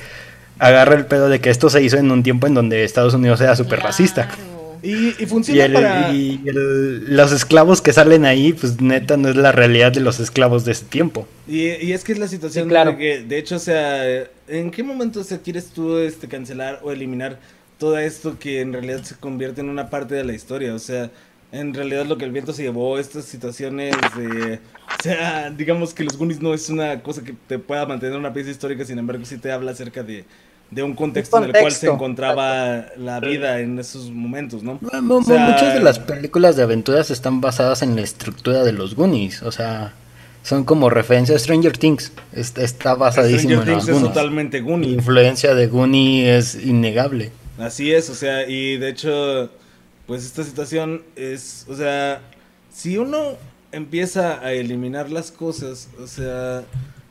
agarra el pedo de que esto se hizo en un tiempo en donde Estados Unidos era súper racista. Claro. Y Y, funciona el- para... y el- los esclavos que salen ahí, pues neta no es la realidad de los esclavos de ese tiempo. Y, y es que es la situación Sí, claro. de que, de hecho, o sea, ¿en qué momento se quieres tú este, cancelar o eliminar todo esto que en realidad se convierte en una parte de la historia? O sea, en realidad lo que el viento se llevó, estas situaciones de... O sea, digamos que los Goonies no es una cosa que te pueda mantener una pieza histórica, sin embargo sí te habla acerca de, de un contexto, en el cual se encontraba la vida en esos momentos, ¿no? Mu- O sea, Muchas de las películas de aventuras están basadas en la estructura de los Goonies, o sea, son como referencia a Stranger Things. Está, está basadísimo Stranger en Things es algunos. totalmente La Goonie. influencia de Goonie es innegable. Así es, o sea, y de hecho, pues esta situación es, o sea, si uno empieza a eliminar las cosas, o sea,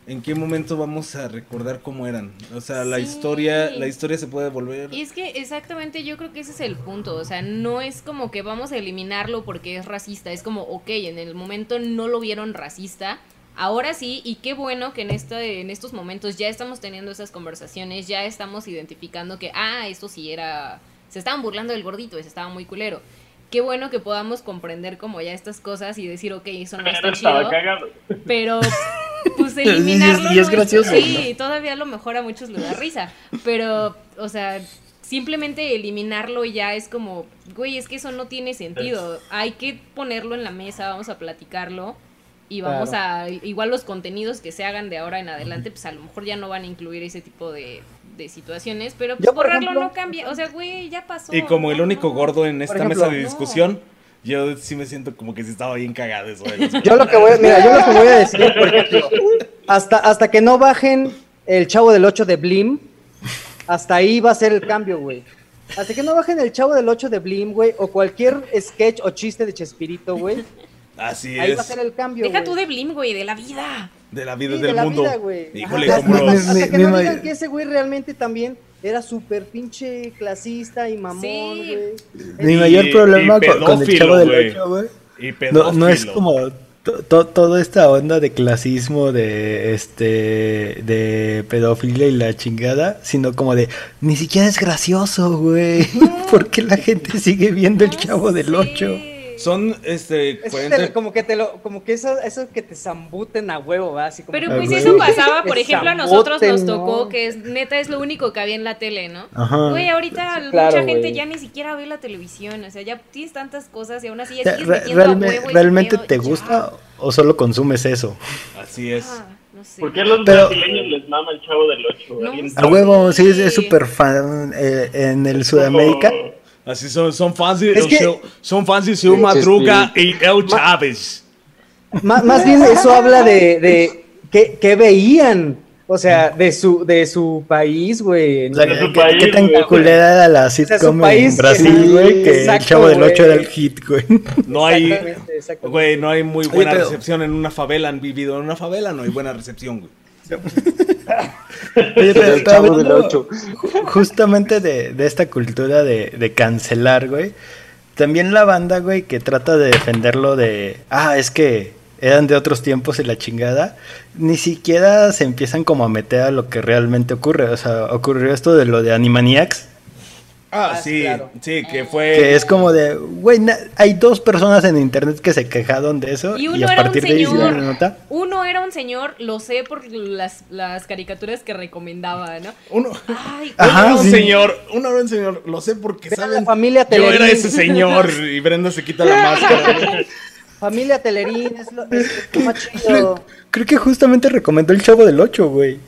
¿en qué momento vamos a recordar cómo eran? O sea, la Sí. historia, la historia se puede volver. Y es que exactamente yo creo que ese es el punto, o sea, no es como que vamos a eliminarlo porque es racista, es como, ok, en el momento no lo vieron racista, ahora sí, y qué bueno que en, esta, en estos momentos ya estamos teniendo esas conversaciones, ya estamos identificando que, ah, esto sí era, se estaban burlando del gordito, ese estaba muy culero. Qué bueno que podamos comprender como ya estas cosas y decir, ok, eso no está chido. cagado. Pero, [laughs] pues [laughs] eliminarlo. Y es no gracioso, Sí, todavía a lo mejor a muchos les da risa. Pero, o sea, simplemente eliminarlo ya es como, güey, es que eso no tiene sentido. Hay que ponerlo en la mesa, vamos a platicarlo. Y vamos a. Igual los contenidos que se hagan de ahora en adelante, pues a lo mejor ya no van a incluir ese tipo de, de situaciones. Pero pues, Yo, por borrarlo ejemplo- no cambia. O sea, güey, ya pasó. Y como el único gordo en esta ejemplo, mesa de no. discusión, yo sí me siento como que sí estaba bien cagado eso. de los- Yo lo que voy, mira, yo lo que voy a decir, por ejemplo, hasta, hasta que no bajen el chavo del 8 de Blim, hasta ahí va a ser el cambio, güey. Hasta que no bajen el chavo del 8 de Blim, güey, o cualquier sketch o chiste de Chespirito, güey, Así ahí va a es, ser el cambio. Deja güey. tú de Blim, güey, de la vida. De la vida Sí, de del la mundo. vida, güey. Híjole, Ajá, hasta, los- hasta que no digan que ese güey realmente también era súper pinche clasista y mamón, Sí. güey. Mi mayor problema y con, con el chavo del güey. 8, güey. Y No, no es como to- to- toda esta onda de clasismo, de este, de pedofilia y la chingada, sino como de ni siquiera es gracioso, güey. [laughs] ¿Por qué la gente sigue viendo el No chavo del sé. 8? Son, este, Es que cuarenta- te- como que te lo, como que eso, eso que te zambuten a huevo, como Pero pues eso pasaba, por ejemplo, a nosotros nos tocó, ¿no? que es neta es lo único que había en la tele, ¿no? Ajá. Güey, ahorita Sí, claro, mucha gente güey. ya ni siquiera ve la televisión, o sea, ya tienes tantas cosas y aún así ya O sea, sigues re- metiendo a huevo ¿Realmente te ya. gusta o solo consumes eso? Así es. Ah, no sé. ¿Por qué a los Pero- brasileños les mama el chavo del 8? No ¿Alguien sé. A huevo, sí, es es súper fan eh, en el Sudamérica. Así son, son fans de son fans de su Madruga y El Chávez. Má- más bien eso habla de, de qué, qué veían, o sea, de su, de su país, güey. O sea, De ¿qué, su qué- país, qué tan culera era la sitcom país en Brasil, güey? Que el Exacto, Chavo del 8 güey. era el hit, güey. No hay, güey, no hay muy Oye, buena pero- recepción en una favela. Han vivido en una favela, no hay buena recepción, güey. Oye, hablando Justamente de, de esta cultura de, de cancelar, güey. También la banda, güey, que trata de defenderlo de. Ah, es que eran de otros tiempos y la chingada. Ni siquiera se empiezan como a meter a lo que realmente ocurre. O sea, ocurrió esto de lo de Animaniacs. Ah, Ah, sí, claro. sí, que fue. Que es como de, güey, hay dos personas en internet que se quejaron de eso Y y, uno a era un partir de ahí señor. hicieron una nota. Uno era un señor, lo sé por las, las caricaturas que recomendaba, ¿no? Uno, Ay, uno Ajá, era un señor, uno era un señor, lo sé porque saben. la familia Yo Telerín. era ese señor y Brenda se quita la [laughs] máscara. Familia Telerín, es lo, es lo más chido. Creo, creo que justamente recomendó el Chavo del 8, güey.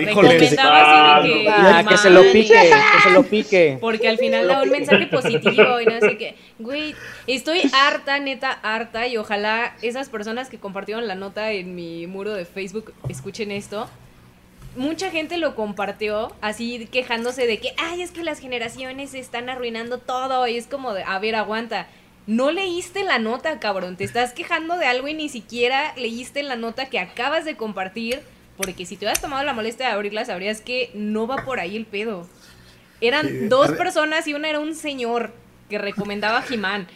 Híjole, recomendaba así de que. Ah, que se lo pique, que se lo pique. [laughs] Porque al final da un mensaje positivo y no sé qué. [laughs] Güey, estoy harta, neta, harta. Y ojalá esas personas que compartieron la nota en mi muro de Facebook escuchen esto. Mucha gente lo compartió así quejándose de que, ay, es que las generaciones están arruinando todo. Y es como de, a ver, aguanta. No leíste la nota, cabrón. Te estás quejando de algo y ni siquiera leíste la nota que acabas de compartir. Porque si te hubieras tomado la molestia de abrirla, sabrías que no va por ahí el pedo. Eran Sí, dos personas y una era un señor que recomendaba Jimán.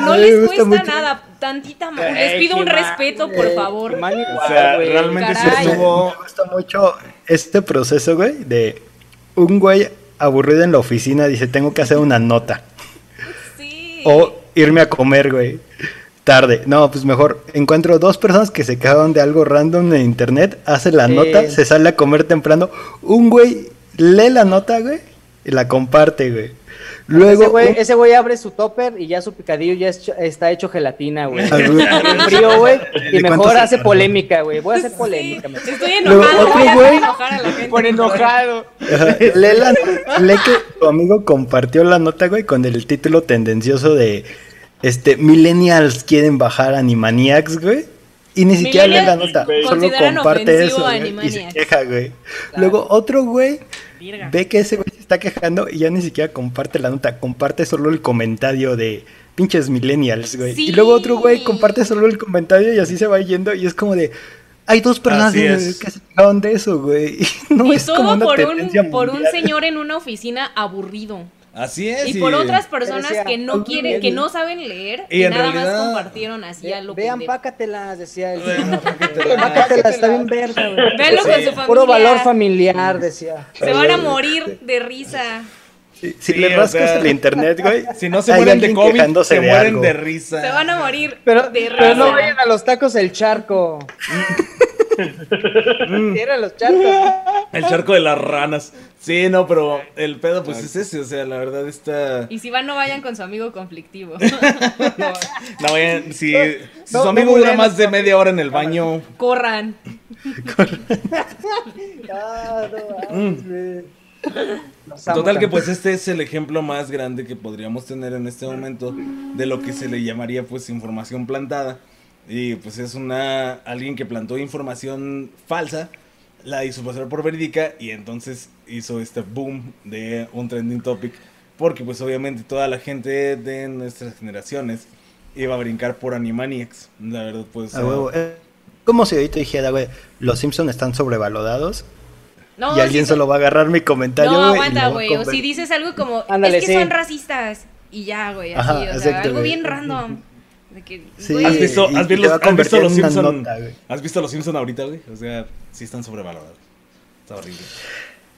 No A mí me les gusta cuesta mucho. nada, tantita Eh, Les pido un Jimán, respeto, por eh, favor. Jimán O sea, realmente sí Caray. estuvo. Me gusta mucho este proceso, güey, de un güey aburrido en la oficina dice, tengo que hacer una nota. Sí. O irme a comer, güey. Tarde. No, pues mejor encuentro dos personas que se quejaron de algo random en internet, hace la Sí. nota, se sale a comer temprano. Un güey lee la nota, güey, y la comparte, güey. Luego, ese güey, un- ese güey abre su topper y ya su picadillo ya es- está hecho gelatina, güey. Ah, güey. [laughs] En frío, güey. Y ¿De mejor se hace polémica, güey. Voy a hacer Sí, polémica. me- Estoy Luego, enojado. otro voy a hacer güey- enojar a la gente. Por enojado. Lee, la- lee que tu amigo compartió la nota, güey, con el título tendencioso de este, millennials quieren bajar Animaniacs, güey. Y ni siquiera lee la nota, solo comparte eso güey, y se queja, güey. Luego otro güey Virga. ve que ese güey se está quejando y ya ni siquiera comparte la nota, comparte solo el comentario de pinches millennials, güey. Sí. Y luego otro güey comparte solo el comentario y así se va yendo y es como de hay dos personas que se quejaron de eso, güey. [laughs] Y no y es como todo una por tendencia un, por un señor en una oficina aburrido. Así es. Y por otras personas decía, que no "Oye, quieren, que no saben leer Y en nada realidad- más compartieron así a lo Vean, pendejo. pácatelas, decía él. Vean, Pácatelas, está bien verga, güey. Véanlo con Sí. su familia. Puro valor familiar, decía. Se van a morir de risa. Si, si Sí, le o rascas sea, el internet, güey. Si no se mueren de COVID, se de mueren algo. de risa. Se van a morir Pero, de risa. pero no vayan a los tacos el charco. [laughs] Eran los charcos. El charco de las ranas. Sí, no, pero el pedo pues es ese, o sea, la verdad está... Y si van, no vayan con su amigo conflictivo. No vayan, si, si no, su amigo no dura más de media hora en el baño, Corran. Los amo Total que pues este es el ejemplo más grande que podríamos tener en este momento de lo que se le llamaría pues información plantada. Y pues es una alguien que plantó información falsa, la hizo pasar por verídica y entonces hizo este boom de un trending topic. Porque pues obviamente toda la gente de nuestras generaciones iba a brincar por Animaniacs. La verdad pues... A huevo. eh, como si ahorita dijera, güey, los Simpsons están sobrevalorados No, y alguien sí, solo va a agarrar mi comentario, No, güey, y aguanta, güey. O si dices algo como, Ándale, es que sí. son racistas. Y ya, güey, así. Ajá, o sea, algo bien random. De que, Sí. güey, ¿Has visto, has visto los, has visto convertir los en una Simpson? nota, güey. ¿Has visto los Simpson ahorita, güey? O sea, sí están sobrevalorados. Está horrible.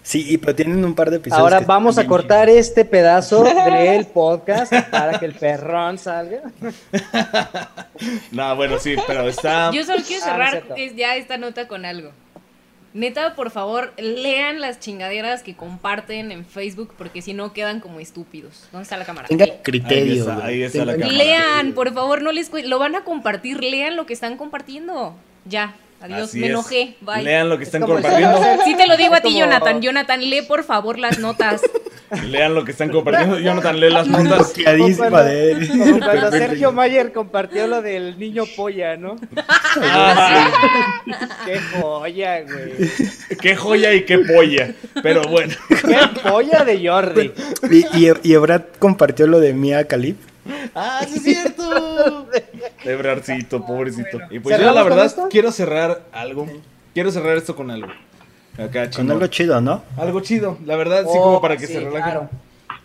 Sí, pero tienen un par de episodios. Ahora vamos a están bien cortar este pedazo [laughs] del podcast para que el perrón salga. [laughs] No, bueno, sí, pero está... Yo solo quiero Ah, no cerrar es- ya esta nota con algo. Neta, por favor, lean las chingaderas que comparten en Facebook porque si no quedan como estúpidos. ¿Dónde está la cámara? Tenga criterio. Ahí está, ahí está la cámara. Lean, por favor, no les lo van a compartir, lean lo que están compartiendo. Ya, adiós, Así me es. enojé, bye. Lean lo que están compartiendo. Sí te lo digo a ti, como- Jonathan. Jonathan, lee por favor las notas. [laughs] Lean lo que están compartiendo. Jonathan, lee las notas. bloqueadísima Como de él. Como cuando [laughs] Sergio Mayer compartió lo del niño polla, ¿no? Ah, [laughs] Qué joya, güey. Qué joya y qué polla. Pero bueno. Qué polla de Jordi. Y, y, y Ebrad compartió lo de Mia Khalif. [laughs] Ah, sí es cierto. [laughs] Ebrarcito, pobrecito. Y pues yo ¿Cerramos la verdad quiero cerrar algo. Quiero cerrar esto con algo. Acá, Con algo chido, ¿no? Algo chido, la verdad, sí, Oh, como para que sí, se relajen. claro.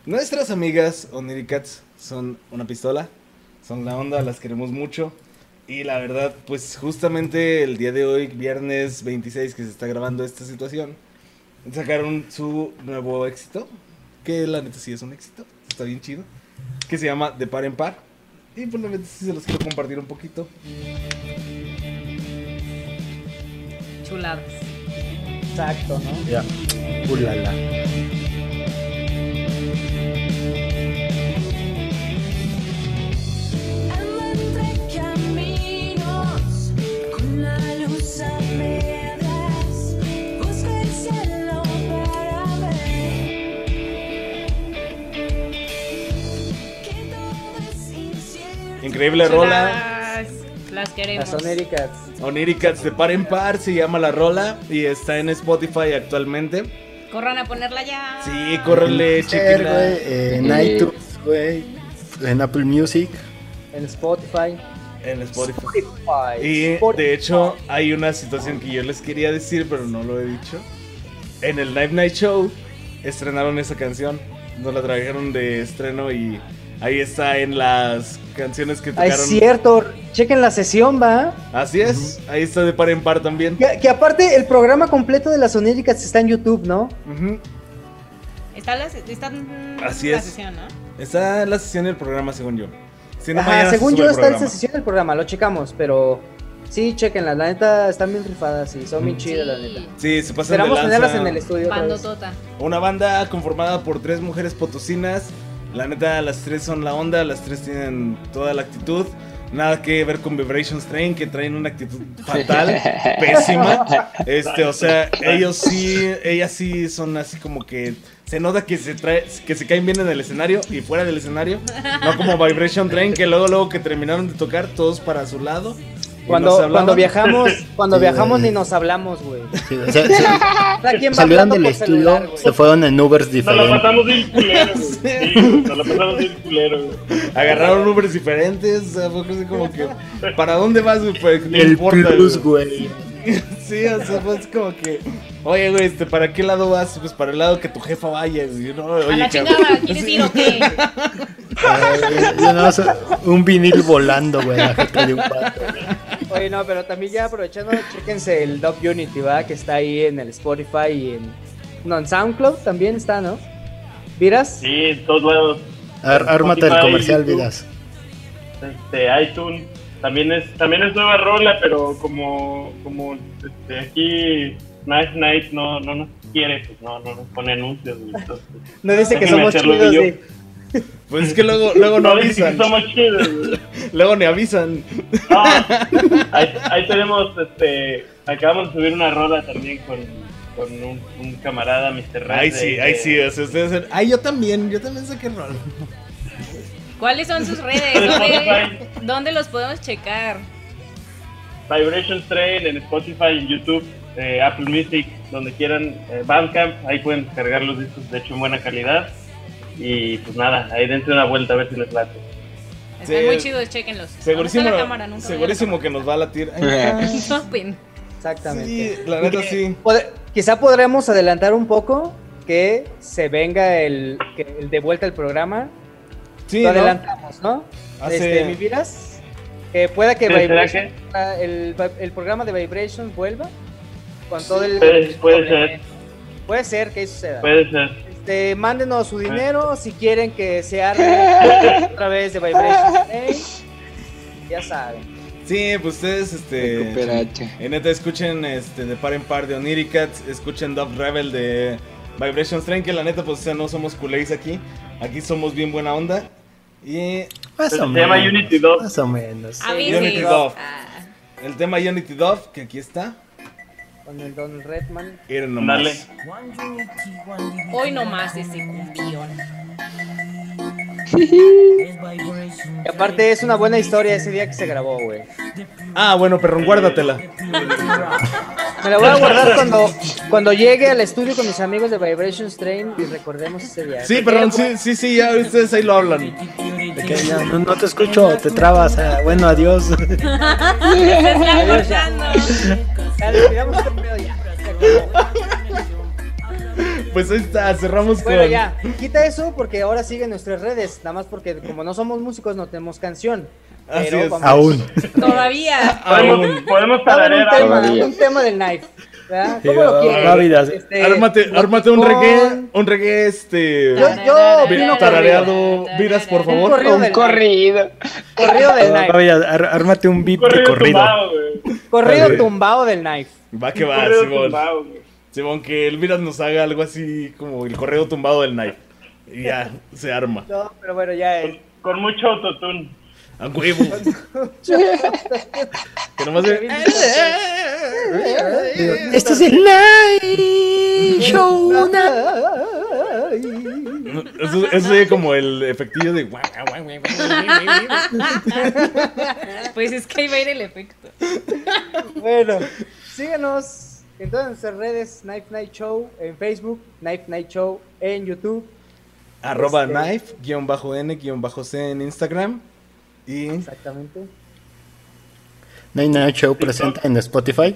Nuestras amigas Oniricats son una pistola, son la onda, las queremos mucho. Y la verdad, pues justamente el día de hoy, viernes 26, que se está grabando esta situación, sacaron su nuevo éxito, que la neta sí es un éxito, está bien chido, que se llama De Par en Par. Y pues la sí se los quiero compartir un poquito. Chuladas. Exacto, ¿no? Ya. Ulala. Increíble rola. Las queremos. Las onéricas. Oniricats de Par en Par se llama la rola y está en Spotify actualmente. Corran a ponerla ya. Sí, córrele, chequenla. güey, En iTunes, güey. En Apple Music. En Spotify. En Spotify. Spotify. Y Spotify. de hecho hay una situación que yo les quería decir, pero no lo he dicho. En el Live Night Show estrenaron esa canción. Nos la trajeron de estreno y ahí está en las canciones que Ah, tocaron. es cierto. Chequen la sesión, va. Así es, ahí está de par en par también. Que, que aparte el programa completo de las onéricas está en YouTube, ¿no? Ujú. Está la, está Así la es. sesión, ¿no? Está la sesión del programa, según yo. Si no, Ajá, mañana se según yo está en programa. sesión del programa, lo checamos, pero sí, chequenla, la neta están bien rifadas y son bien chidas, la neta. Sí, se pasan de Esperamos tenerlas lanza. en el estudio. otra vez. Bandotota. Una banda conformada por tres mujeres potosinas. La neta, las tres son la onda, las tres tienen toda la actitud. Nada que ver con Vibration Strain, que traen una actitud fatal, [laughs] pésima. Este, o sea, ellos sí, ellas sí son así como que se nota que se trae, que se caen bien en el escenario y fuera del escenario. No como Vibration Train, que luego, luego que terminaron de tocar todos para su lado. Cuando, cuando viajamos, [laughs] cuando Sí, viajamos güey. ni nos hablamos, güey. Sí, o sea, se- [laughs] salieron del estudio, celular, güey. se fueron en Ubers Nos la diferentes. pasamos bien culero, güey. [laughs] Sí, nos la pasamos bien culero, güey. Agarraron Ubers diferentes, o sea, fue así como que, ¿para dónde vas, güey? Pues, no El importa, plus, güey. güey. Sí, o sea, fue así como que, oye, güey, este, ¿para qué lado vas? Pues para el lado que tu jefa vaya, güey, ¿no? Oye, A la chingada, ¿quieres ir o qué? Ay, yo no, sé, un vinil volando, güey, la jeta de un vato. [laughs] Oye, no, pero también ya aprovechando, chéquense el Dog Unity, ¿va? Que está ahí en el Spotify y en... No, en SoundCloud también está, ¿no? ¿Viras? Sí, en todos lados. Ar- ármate el comercial, YouTube. vidas. Este, iTunes. También es, también es nueva rola, pero como, como este, aquí Nice Night no, no nos quiere, pues no, no nos pone anuncios. Entonces, No dice que somos chidos, yo. Pues es que luego, luego no [laughs] avisan. somos chidos. güey. [laughs] Luego ni avisan. No, ahí, ahí tenemos, este, acabamos de subir una rola también con, con un, un camarada, Mr. Red. Ay, de- sí, de- sí, o sea, ustedes. Ay, yo también, yo también sé qué rol. ¿Cuáles son sus redes? En [laughs] ¿Dónde, Spotify. dónde los podemos checar? Vibration Train en Spotify, en YouTube, eh, Apple Music, donde quieran, eh, Bandcamp, ahí pueden descargar los discos de hecho en buena calidad. Y pues nada, ahí dense una vuelta a ver si les late. Están Sí. muy chidos, chequenlos. Segurísimo, ¿Dónde está la cámara? Nunca veo la segurísimo que nos va a latir. [laughs] Exactamente. sí, la neta sí. Pod- Quizá podremos adelantar un poco que se venga el, que el de vuelta al programa. Sí, Lo ¿no? adelantamos, ¿no? Hace- Este, mi vidas. Que pueda que Sí, ¿será Vibration- ah, el, el programa de Vibration vuelva con todo el. Puede- puede ser. Puede ser que eso suceda. Puede ser. Este, mándenos su dinero si quieren que se arme [laughs] otra vez de Vibration. Day. Ya saben. Sí, pues ustedes, este. En neta, escuchen este, de par en par de Oniricats, escuchen Dove Rebel de Vibration Strain, que la neta, pues, o sea, no somos culés aquí. Aquí somos bien buena onda. Y Más Se o llama menos. Unity 2. Más o menos. Unity. Dove. Ah, el tema Unity Dove, que aquí está. Con el Donald Redman. Nomás. Dale. hoy nomás ese cumbión. Y aparte es una buena historia ese día que se grabó, güey. Ah, bueno, perrón, guárdatela. Me la voy a guardar cuando, cuando llegue al estudio con mis amigos de Vibration Strain y recordemos ese día. Sí, perdón, sí, sí, sí, ya ustedes ahí lo hablan. No, no te escucho, te trabas. ah, bueno, adiós. [laughs] Se está cortando. [laughs] Este pedo ya. Pues ahí está, cerramos Bueno, con. ya, quita eso porque ahora siguen nuestras redes. Nada más porque como no somos músicos no tenemos canción. Así Pero es. vamos Aún. [laughs] Todavía. Podemos, podemos un tararear algo. tema, Todavía. un tema del knife. ¿verdad? Sí, ¿Cómo lo quieres? va, vida. Este, Ármate, ármate un reggae, un reggae este. Yo, yo opino tarareado. Vidas, por Un favor. corrido Un corrido. corrido del knife. ar- ármate un beat de Corrido corrido. tumbado, güey. Corrido tumbado del knife. Va que va, Corrido Simón. Simón, que el Viras nos haga algo así como el correo tumbado del Knife. Y ya, se arma. No, pero bueno, ya es. Con mucho autotune. A huevo. [laughs] que nomás de... Este es el Night Show. Eso, eso sería como el efectillo de... Pues es que ahí va a ir el efecto. Bueno, síganos en todas nuestras redes, Knife Night Show en Facebook, Knife Night Show en YouTube. Arroba Este- knife, guion bajo n, guion bajo c en Instagram. Y... Exactamente. Night Night Show presenta en Spotify.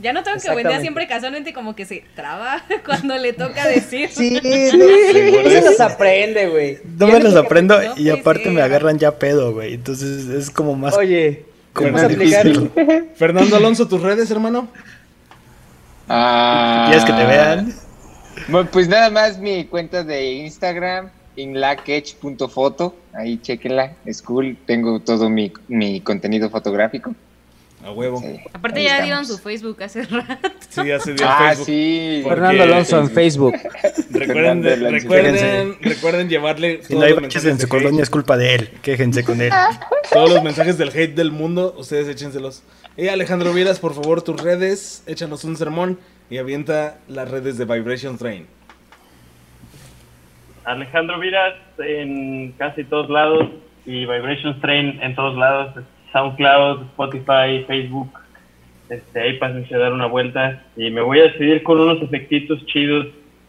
Ya no tengo que vender siempre casualmente como que se traba [laughs] cuando le toca decir. Sí, [laughs] no se las aprende, güey. No me los aprendo No y aparte me agarran ya pedo, güey. Entonces es como más. Oye, como. [laughs] Fernando Alonso, tus redes, hermano. Ah, ¿Quieres que te vean? Bueno, pues nada más mi cuenta de Instagram, inlakech.foto. Ahí chequenla, es cool. Tengo todo mi, mi contenido fotográfico. A huevo. Aparte ya estamos. dieron su Facebook hace rato. Sí, ya se dio Ah, Facebook. sí. Fernando Alonso en Facebook. [laughs] Recuerden, recuerden, recuerden llevarle Si todos no hay los baches mensajes en su colonia es culpa de él. Quéjense con él. Todos los mensajes del hate del mundo, ustedes échenselos. Y Alejandro Vieras, por favor, tus redes, échanos un sermón y avienta las redes de Vibration Train. Alejandro Viras en casi todos lados y Vibration Train en todos lados. SoundCloud, Spotify, Facebook. Este, ahí pásense a dar una vuelta. Y me voy a despedir con unos efectitos chidos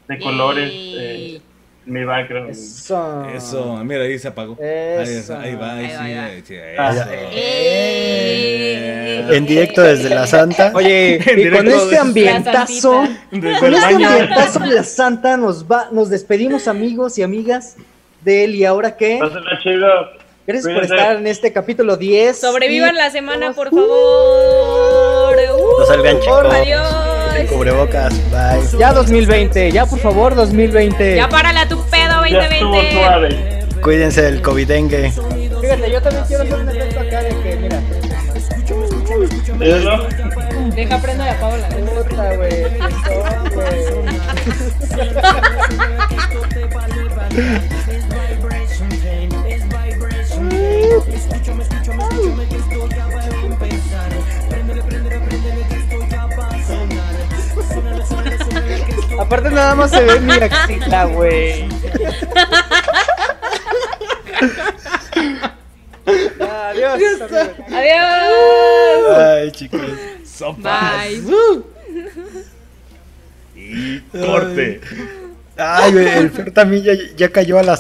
de colores. Eh, mi background. Eso. Eso, mira, ahí se apagó. Ahí, Eso. ahí va, ahí, Ahí va, sí, ahí va. ahí sí, Ah. eso. ¡Eh! En directo desde la Santa. [laughs] Oye, [laughs] y con este ambientazo, con este ambientazo de la Santa nos va, nos despedimos amigos y amigas de él y ahora qué. Chido. Gracias por estar en este capítulo 10. Sobrevivan Y- la semana, por favor. No salgan chicos. Adiós. Cubrebocas. Bye. Ya 2020, ya por favor 2020. Ya párala tu pedo Ya estuvo 2020. suave. Cuídense del covidengue. Fíjate, yo también quiero hacer un efecto acá de que, mira, Mírenlo. Deja prendo la Paola. puta, güey, eso, güey. Aparte nada más se ve mi axila, güey. Adiós. amigos. Adiós. Ay, chicos. Sopas. Bye. Y corte. Ay, güey, el Fer también ya, ya cayó a las